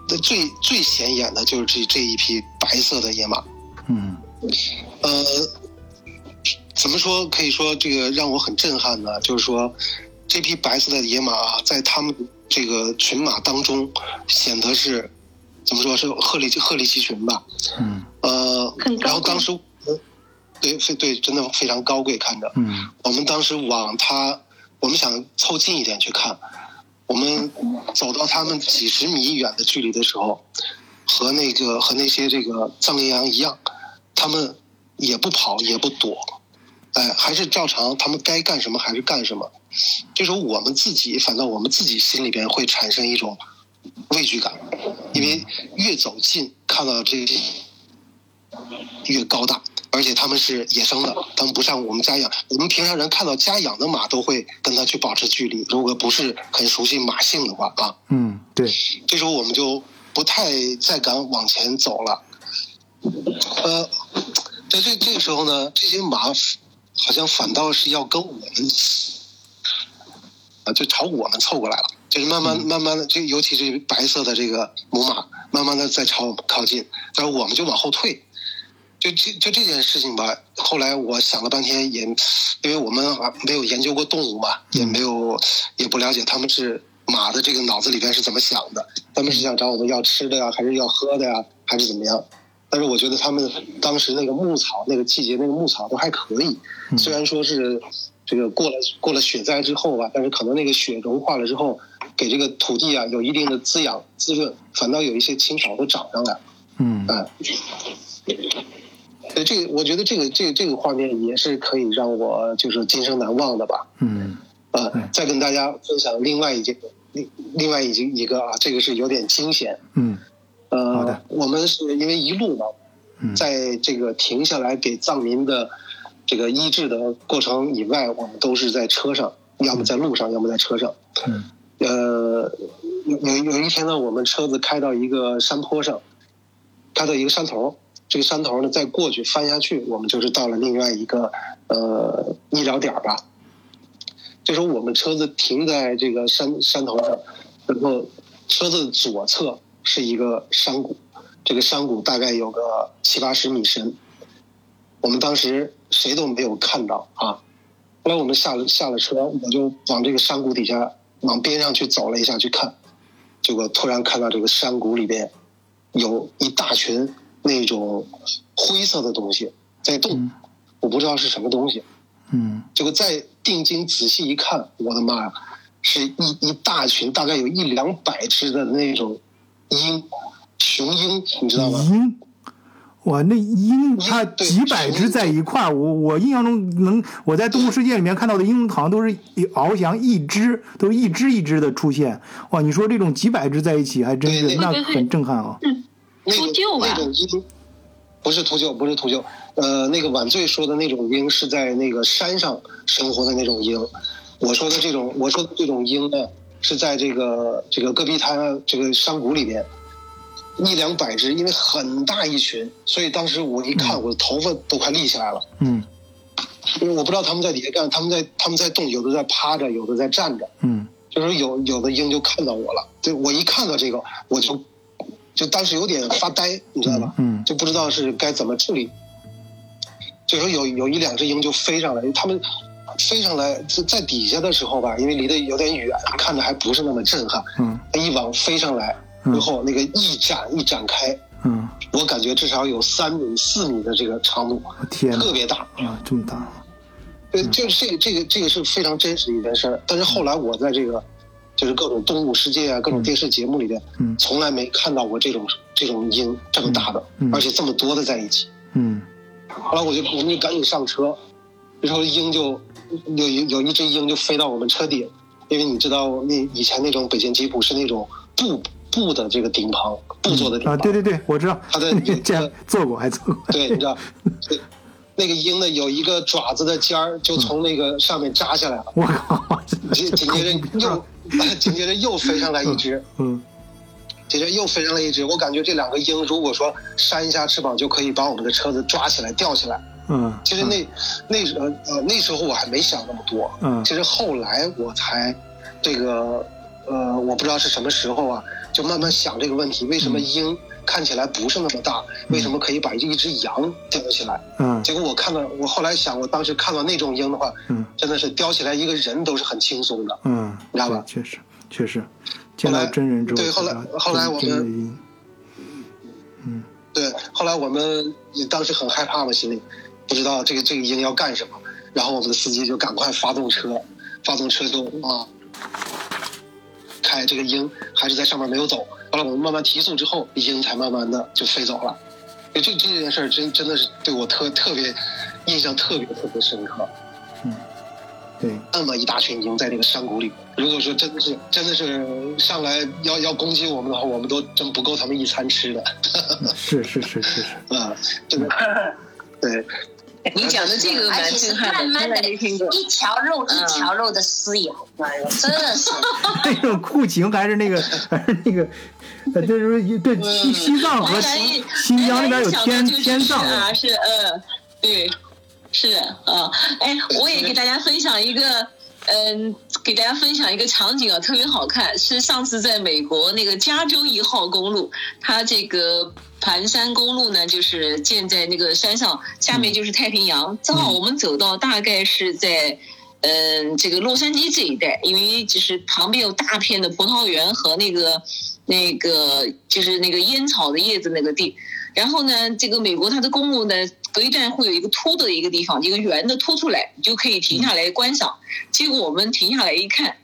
那最最显眼的就是这这一匹白色的野马。嗯呃，怎么说？可以说这个让我很震撼的，就是说这匹白色的野马啊，在他们这个群马当中，显得是怎么说是鹤立鹤立鸡群吧？嗯呃然后当时呃对非对，真的非常高贵，看着。嗯我们当时往他，我们想凑近一点去看，我们走到他们几十米远的距离的时候，和那个和那些这个藏羚羊一样，他们也不跑也不躲，哎，还是照常，他们该干什么还是干什么。这时候我们自己，反倒我们自己心里边会产生一种畏惧感，因为越走近看到这些越高大，而且他们是野生的，他们不像我们家养。我们平常人看到家养的马都会跟它去保持距离，如果不是很熟悉马性的话啊，嗯，对，这时候我们就不太再敢往前走了。呃，在这这个时候呢，这些马好像反倒是要跟我们，啊，就朝我们凑过来了，就是慢慢慢慢的，这尤其是白色的这个母马，慢慢的在朝我们靠近，然后我们就往后退。就这就这件事情吧，后来我想了半天也，因为我们啊没有研究过动物嘛，也没有也不了解他们是马的这个脑子里边是怎么想的，他们是想找我们要吃的呀，还是要喝的呀，还是怎么样？但是我觉得他们当时那个牧草那个季节那个牧草都还可以，虽然说是这个过了过了雪灾之后吧，但是可能那个雪融化了之后，给这个土地啊有一定的滋养滋润，反倒有一些青草都长上来了。嗯。嗯，对，这个我觉得这个这个这个画面也是可以让我就是今生难忘的吧。嗯呃嗯，再跟大家分享另外一件另另外一件一个啊，这个是有点惊险。嗯好呃的，我们是因为一路嘛，嗯在这个停下来给藏民的这个医治的过程以外，我们都是在车上，要么在路上，要么在车上。嗯呃，有有有一天呢，我们车子开到一个山坡上，开到一个山头，这个山头呢再过去翻下去，我们就是到了另外一个呃医疗点吧。这时候我们车子停在这个山山头上，然后车子左侧是一个山谷，这个山谷大概有个七八十米深。我们当时谁都没有看到啊。后来我们下了下了车，我就往这个山谷底下往边上去走了一下去看，结果突然看到这个山谷里边有一大群那种灰色的东西在动嗯，我不知道是什么东西。嗯结果再定睛仔细一看，我的妈呀，是一一大群，大概有一两百只的那种鹰，雄鹰，你知道吗？鹰，哇，那鹰它几百只在一块儿，我我印象中能我在动物世界里面看到的鹰好像都是一翱翔一只，都是一只一只的出现。哇，你说这种几百只在一起，还真是那很震撼啊！秃鹫吧。那种鹰，不是秃鹫，不是秃鹫。呃，那个晚醉说的那种鹰是在那个山上生活的那种鹰，我说的这种，我说的这种鹰呢，是在这个这个戈壁滩这个山谷里边，一两百只，因为很大一群，所以当时我一看，我的头发都快立起来了，嗯。因为我不知道他们在底下干，他们在他们在动，有的在趴着，有的在站着，嗯。就是有有的鹰就看到我了，对我一看到这个，我就就当时有点发呆，你知道吧？嗯就不知道是该怎么处理。这时候有有一两只鹰就飞上来，它们飞上来在在底下的时候吧，因为离得有点远，看着还不是那么震撼。嗯一往飞上来之后，那个一展一展开，嗯，我感觉至少有三米四米的这个长度，天特别大。啊，这么大，对，就是这个这个这个是非常真实的一件事儿。但是后来我在这个就是各种动物世界啊，各种电视节目里边，嗯从来没看到过这种这种鹰这么大的，嗯而且这么多的在一起。嗯后来我就我们就赶紧上车，然后鹰就有一有一只鹰就飞到我们车顶，因为你知道那以前那种北京吉普是那种布布的这个顶棚，布做的顶啊，棚。对对对，我知道，它的这样做过还做过，对，你知道，对那个鹰呢有一个爪子的尖儿就从那个上面扎下来了。我靠，紧紧接着又紧接着又飞上来一只，嗯紧接着又飞上来一只。我感觉这两个鹰如果说扇一下翅膀，就可以把我们的车子抓起来吊起来。嗯，其实那那时呃呃那时候我还没想那么多，嗯其实后来我才这个呃我不知道是什么时候啊，就慢慢想这个问题：为什么鹰看起来不是那么大？为什么可以把一只羊叼起来？嗯结果我看到，我后来想，我当时看到那种鹰的话，嗯真的是叼起来一个人都是很轻松的。嗯，你知道吧确实确实，见到真人之后对后来后来我们嗯对，后来我们也当时很害怕嘛，心里不知道这个这个鹰要干什么，然后我们的司机就赶快发动车，发动车就啊，开这个鹰还是在上面没有走。后来我们慢慢提速之后，鹰才慢慢的就飞走了。这这件事儿真真的是对我特特别印象特别特别深刻。嗯对，那么一大群鹰在那个山谷里，如果说真的是真的是上来要要攻击我们的话，我们都真不够他们一餐吃的。是是是是是，啊，这个对。你讲的这个蛮而且是震撼的，慢慢的。一条肉一条肉的撕咬，真的是。那种酷刑还是那个还是那个，呃，就是对西西藏和来新新疆那边有天天葬啊，是呃，对，是啊，哎，我也给大家分享一个。嗯，给大家分享一个场景啊，特别好看，是上次在美国那个加州一号公路，它这个盘山公路呢，就是建在那个山上，下面就是太平洋。正好我们走到大概是在，嗯，这个洛杉矶这一带，因为就是旁边有大片的葡萄园和那个那个就是那个烟草的叶子那个地。然后呢，这个美国它的公路呢，隔一段会有一个凸的一个地方，一个圆的凸出来，你就可以停下来观赏。结果我们停下来一看，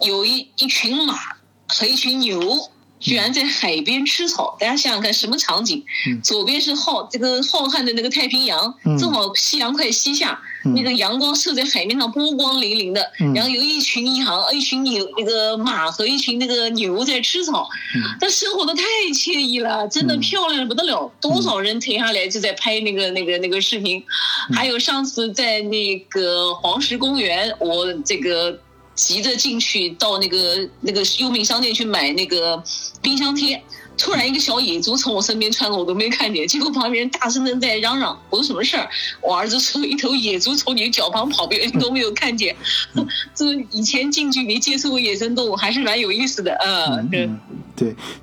有一一群马 和一群牛。居然在海边吃草，大家想想看什么场景？嗯左边是浩这个浩瀚的那个太平洋，嗯正好夕阳快西下，嗯那个阳光射在海面上，波光粼粼的。嗯然后有一群羊、一群牛，那个马和一群那个牛在吃草，嗯那生活的太惬意了，真的嗯漂亮的不得了。多少人停下来就在拍那个那个那个视频，嗯还有上次在那个黄石公园，我这个。急着进去到那个那个优品商店去买那个冰箱贴，突然一个小野猪从我身边穿过，我都没看见，结果旁边人大声的在嚷嚷：“我说什么事儿？”我儿子说：“一头野猪从你脚旁跑，过，你都没有看见。”这以前近距离接触过野生动物，还是蛮有意思的。嗯，对。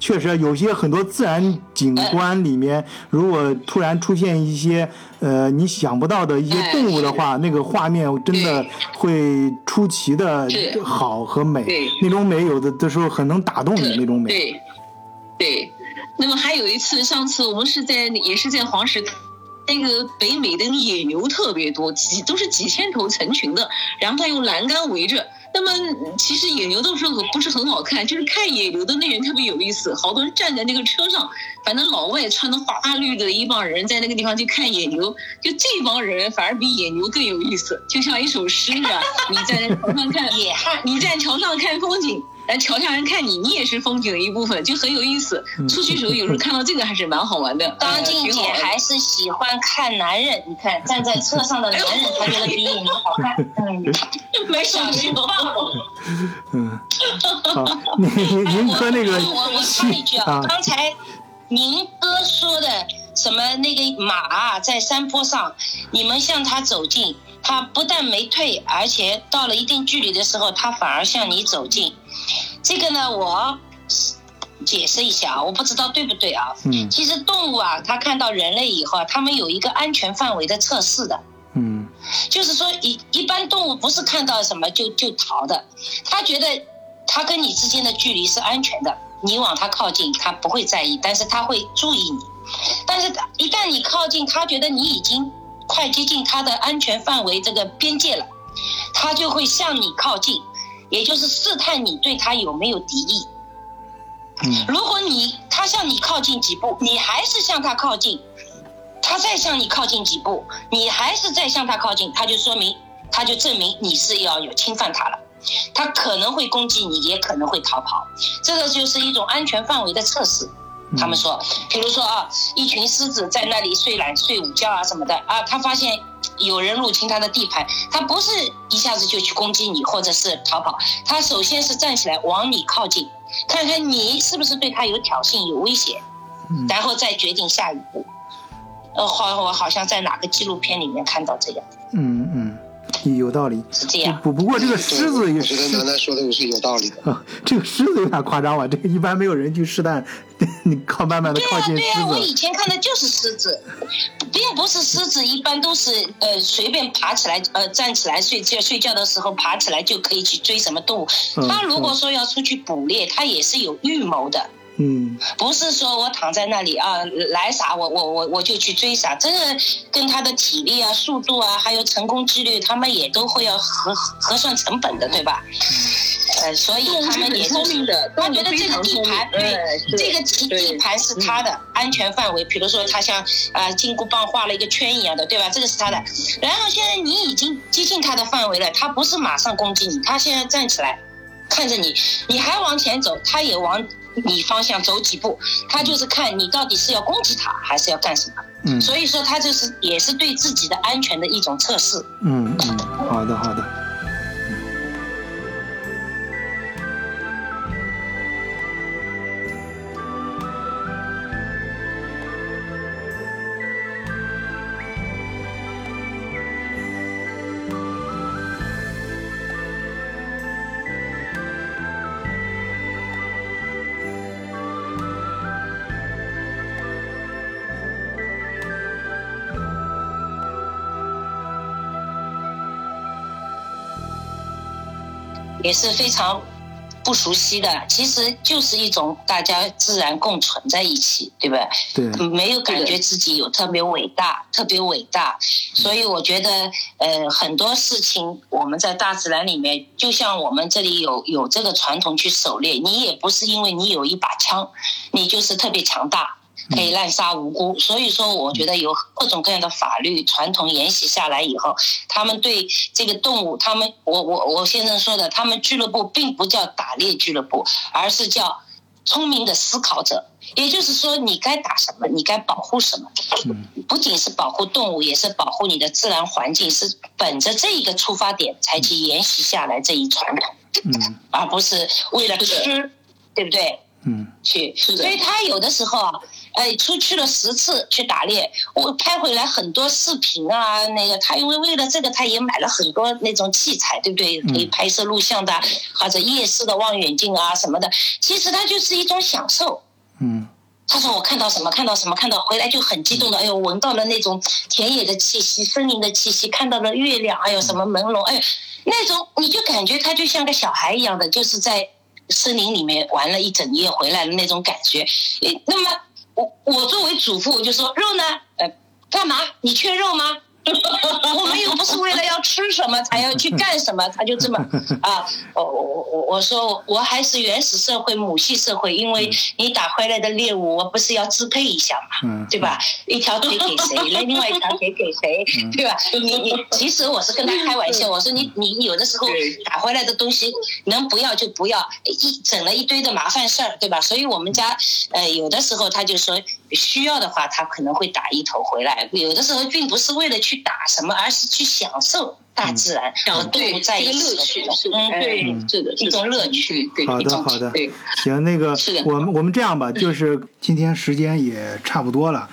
确实有些很多自然景观里面，如果突然出现一些呃你想不到的一些哎动物的话，那个画面真的会出奇的好和美对，那种美有的的时候很能打动你那种美。对，对。那么还有一次，上次我们是在也是在黄石，那个北美的野牛特别多，几都是几千头成群的，然后它用栏杆围着，那么其实野牛的时候不是很好看，就是看野牛的那人特别有意思，好多人站在那个车上，反正老外穿的花绿的一帮人在那个地方去看野牛，就这帮人反而比野牛更有意思，就像一首诗啊，你在 桥上看野汉你在桥上看风景，来桥下人看你，你也是风景的一部分，就很有意思。出去时候有时候看到这个还是蛮好玩的。张静姐还是喜欢看男人，你看站在车上的男人，她觉得比你们好看。嗯，没想过。嗯，好，您您您说那个我我插一句啊啊，，刚才您哥说的什么那个马啊，在山坡上，你们向他走近，他不但没退，而且到了一定距离的时候，他反而向你走近。这个呢，我解释一下啊，我不知道对不对啊。嗯其实动物啊，它看到人类以后啊，它们有一个安全范围的测试的。嗯就是说一一般动物不是看到什么就就逃的，它觉得它跟你之间的距离是安全的，你往它靠近，它不会在意，但是它会注意你。但是一旦你靠近，它觉得你已经快接近它的安全范围这个边界了，它就会向你靠近，也就是试探你对他有没有敌意。嗯如果你他向你靠近几步，你还是向他靠近，他再向你靠近几步，你还是再向他靠近，他就说明，他就证明你是要有侵犯他了。他可能会攻击你，也可能会逃跑，这个就是一种安全范围的测试。他们说，比如说啊，一群狮子在那里睡懒、睡午觉啊什么的啊，他发现有人入侵他的地盘，他不是一下子就去攻击你或者是逃跑，他首先是站起来往你靠近，看看你是不是对他有挑衅、有威胁，嗯。然后再决定下一步。呃，好，我好像在哪个纪录片里面看到这样，嗯嗯，有道理。是这样。不不过这个狮子也我觉得楠楠说的是有道理的。啊，这个狮子有点夸张了，这个一般没有人去试探，你靠慢慢的对呀、靠近对呀、我。以前看的就是狮子，并不是狮子，一般都是呃随便爬起来，呃站起来睡觉，睡觉的时候爬起来就可以去追什么动物。嗯它如果说要出去捕猎，它也是有预谋的，嗯不是说我躺在那里啊来啥我我我我就去追啥，这个跟他的体力啊、速度啊，还有成功几率，他们也都会要核核算成本的，对吧？呃，所以他们也就是他觉得这个地盘，。哎对，这个地盘是他的安全范围。比如说，他像啊金箍棒画了一个圈一样的，对吧？这个是他的。然后现在你已经接近他的范围了，他不是马上攻击你，他现在站起来看着你，你还往前走，他也往你方向走几步，他就是看你到底是要攻击他还是要干什么。嗯所以说，他就是也是对自己的安全的一种测试。嗯嗯，好的好的。也是非常不熟悉的，其实就是一种大家自然共存在一起，对吧？对，嗯没有感觉自己有特别伟大，特别伟大。所以我觉得，呃，很多事情我们在大自然里面，就像我们这里有有这个传统去狩猎，你也不是因为你有一把枪，你就是特别强大。可以滥杀无辜，所以说我觉得有各种各样的法律传统沿袭下来以后，他们对这个动物，他们我我我先生说的，他们俱乐部并不叫打猎俱乐部，而是叫聪明的思考者。也就是说，你该打什么，你该保护什么，嗯。不仅是保护动物，也是保护你的自然环境，是本着这一个出发点才去沿袭下来这一传统，嗯。而不是为了吃，对不对？嗯。去，是的。所以他有的时候啊，哎，出去了十次去打猎，我拍回来很多视频啊，那个他因为为了这个，他也买了很多那种器材，对不对？可以拍摄录像的，或者夜视的望远镜啊什么的，其实它就是一种享受。嗯他说我看到什么，看到什么，看到回来就很激动的，哎呦，闻到了那种田野的气息、森林的气息，看到了月亮，哎呦，什么朦胧，哎呦，那种你就感觉他就像个小孩一样的，就是在森林里面玩了一整夜回来的那种感觉。诶那么我我作为主妇，我就说肉呢，呃，干嘛？你缺肉吗？我们又不是为了要吃什么才要去干什么，他就这么 啊，我我我我说我还是原始社会母系社会，因为你打回来的猎物，我不是要支配一下嘛，嗯对吧？一条腿给谁，那 另外一条腿给谁，对吧？你你其实我是跟他开玩笑，我说你你有的时候打回来的东西能不要就不要，一整了一堆的麻烦事儿，对吧？所以我们家呃有的时候他就说需要的话，他可能会打一头回来，有的时候并不是为了去打什么，而是去享受大自然和动对物在这个一起的乐趣嗯，对，嗯是的，一种乐趣。对，好的好的对，行，那个我们我们这样吧，就是今天时间也差不多了。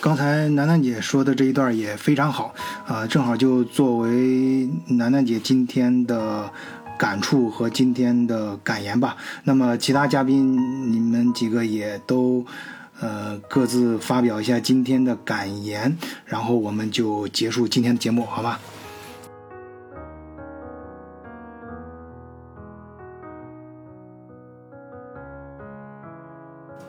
刚才楠楠姐说的这一段也非常好，啊、正好就作为楠楠姐今天的感触和今天的感言吧。那么其他嘉宾你们几个也都呃各自发表一下今天的感言，然后我们就结束今天的节目，好吗？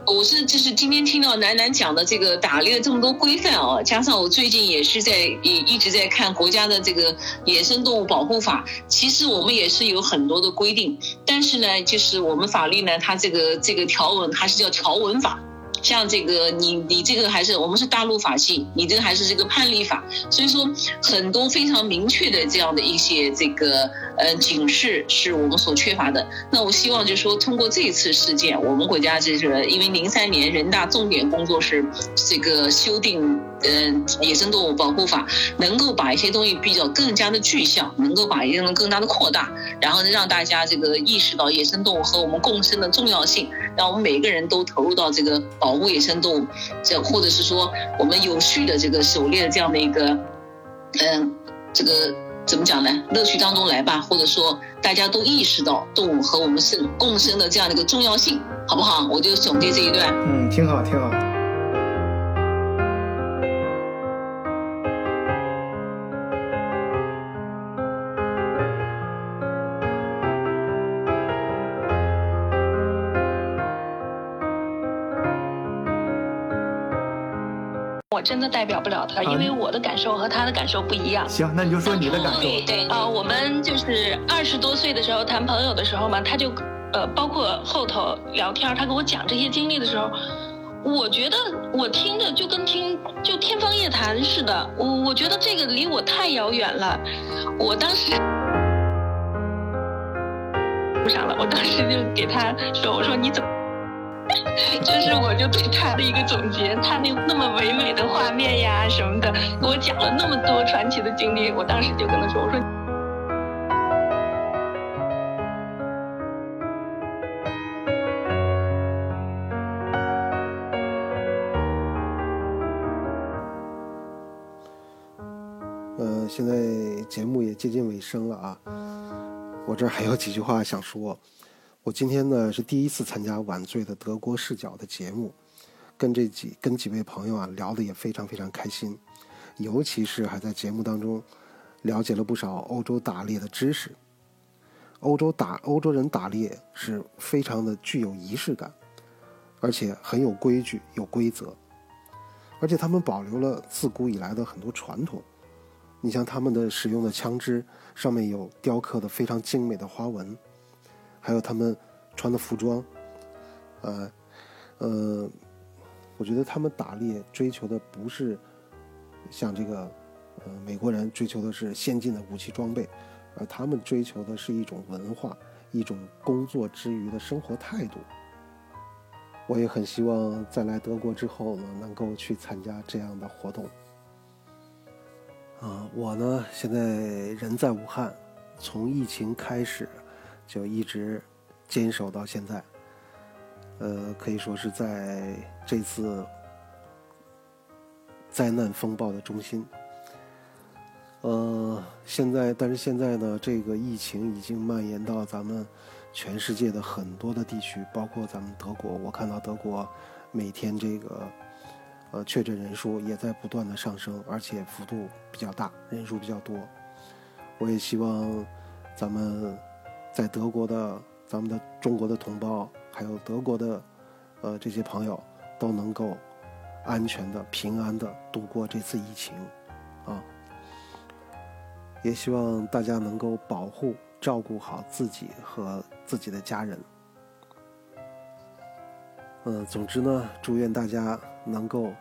我是就是今天听到楠楠讲的这个打猎这么多规范哦，加上我最近也是在也一直在看国家的这个野生动物保护法，其实我们也是有很多的规定，但是呢，就是我们法律呢，它这个这个条文还是叫条文法。像这个你你这个还是我们是大陆法系，你这个还是这个判例法，所以说很多非常明确的这样的一些这个呃警示是我们所缺乏的。那我希望就是说通过这次事件，我们国家这个因为零三年人大重点工作是这个修订嗯、野生动物保护法，能够把一些东西比较更加的具象，能够把一些东西更加的扩大，然后呢让大家这个意识到野生动物和我们共生的重要性，让我们每个人都投入到这个保护野生动物，这或者是说我们有序的这个狩猎的这样的一个，嗯，这个怎么讲呢？乐趣当中来吧，或者说大家都意识到动物和我们是共生的这样的一个重要性，好不好？我就总结这一段。嗯，挺好，挺好。我真的代表不了他，因为我的感受和他的感受不一样。行，那你就说你的感受。对对啊、我们就是二十多岁的时候谈朋友的时候嘛，他就，呃，包括后头聊天，他给我讲这些经历的时候，我觉得我听着就跟听就天方夜谭似的，我我觉得这个离我太遥远了，我当时。不上了，我当时就给他说：“我说你怎么？” 这是我就对他的一个总结，他那那么唯美的画面呀什么的，给我讲了那么多传奇的经历，我当时就跟他说：“我说。”呃，现在节目也接近尾声了啊，我这儿还有几句话想说。我今天呢是第一次参加晚醉的德国视角的节目，跟这几跟几位朋友啊聊得也非常非常开心，尤其是还在节目当中了解了不少欧洲打猎的知识。欧洲打欧洲人打猎是非常的具有仪式感，而且很有规矩、有规则，而且他们保留了自古以来的很多传统。你像他们的使用的枪支上面有雕刻的非常精美的花纹。还有他们穿的服装，呃，呃，我觉得他们打猎追求的不是像这个，呃，美国人追求的是先进的武器装备，而他们追求的是一种文化，一种工作之余的生活态度。我也很希望在来德国之后呢，能够去参加这样的活动。啊，我呢现在人在武汉，从疫情开始。就一直坚守到现在，呃，可以说是在这次灾难风暴的中心。呃，现在，但是现在呢，这个疫情已经蔓延到咱们全世界的很多的地区，包括咱们德国。我看到德国每天这个呃确诊人数也在不断的上升，而且幅度比较大，人数比较多。我也希望咱们。在德国的咱们的中国的同胞，还有德国的，呃这些朋友，都能够安全的、平安的度过这次疫情，啊。也希望大家能够保护、照顾好自己和自己的家人。嗯，总之呢，祝愿大家能够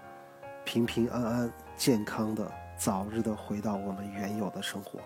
平平安安、健康的，早日的回到我们原有的生活。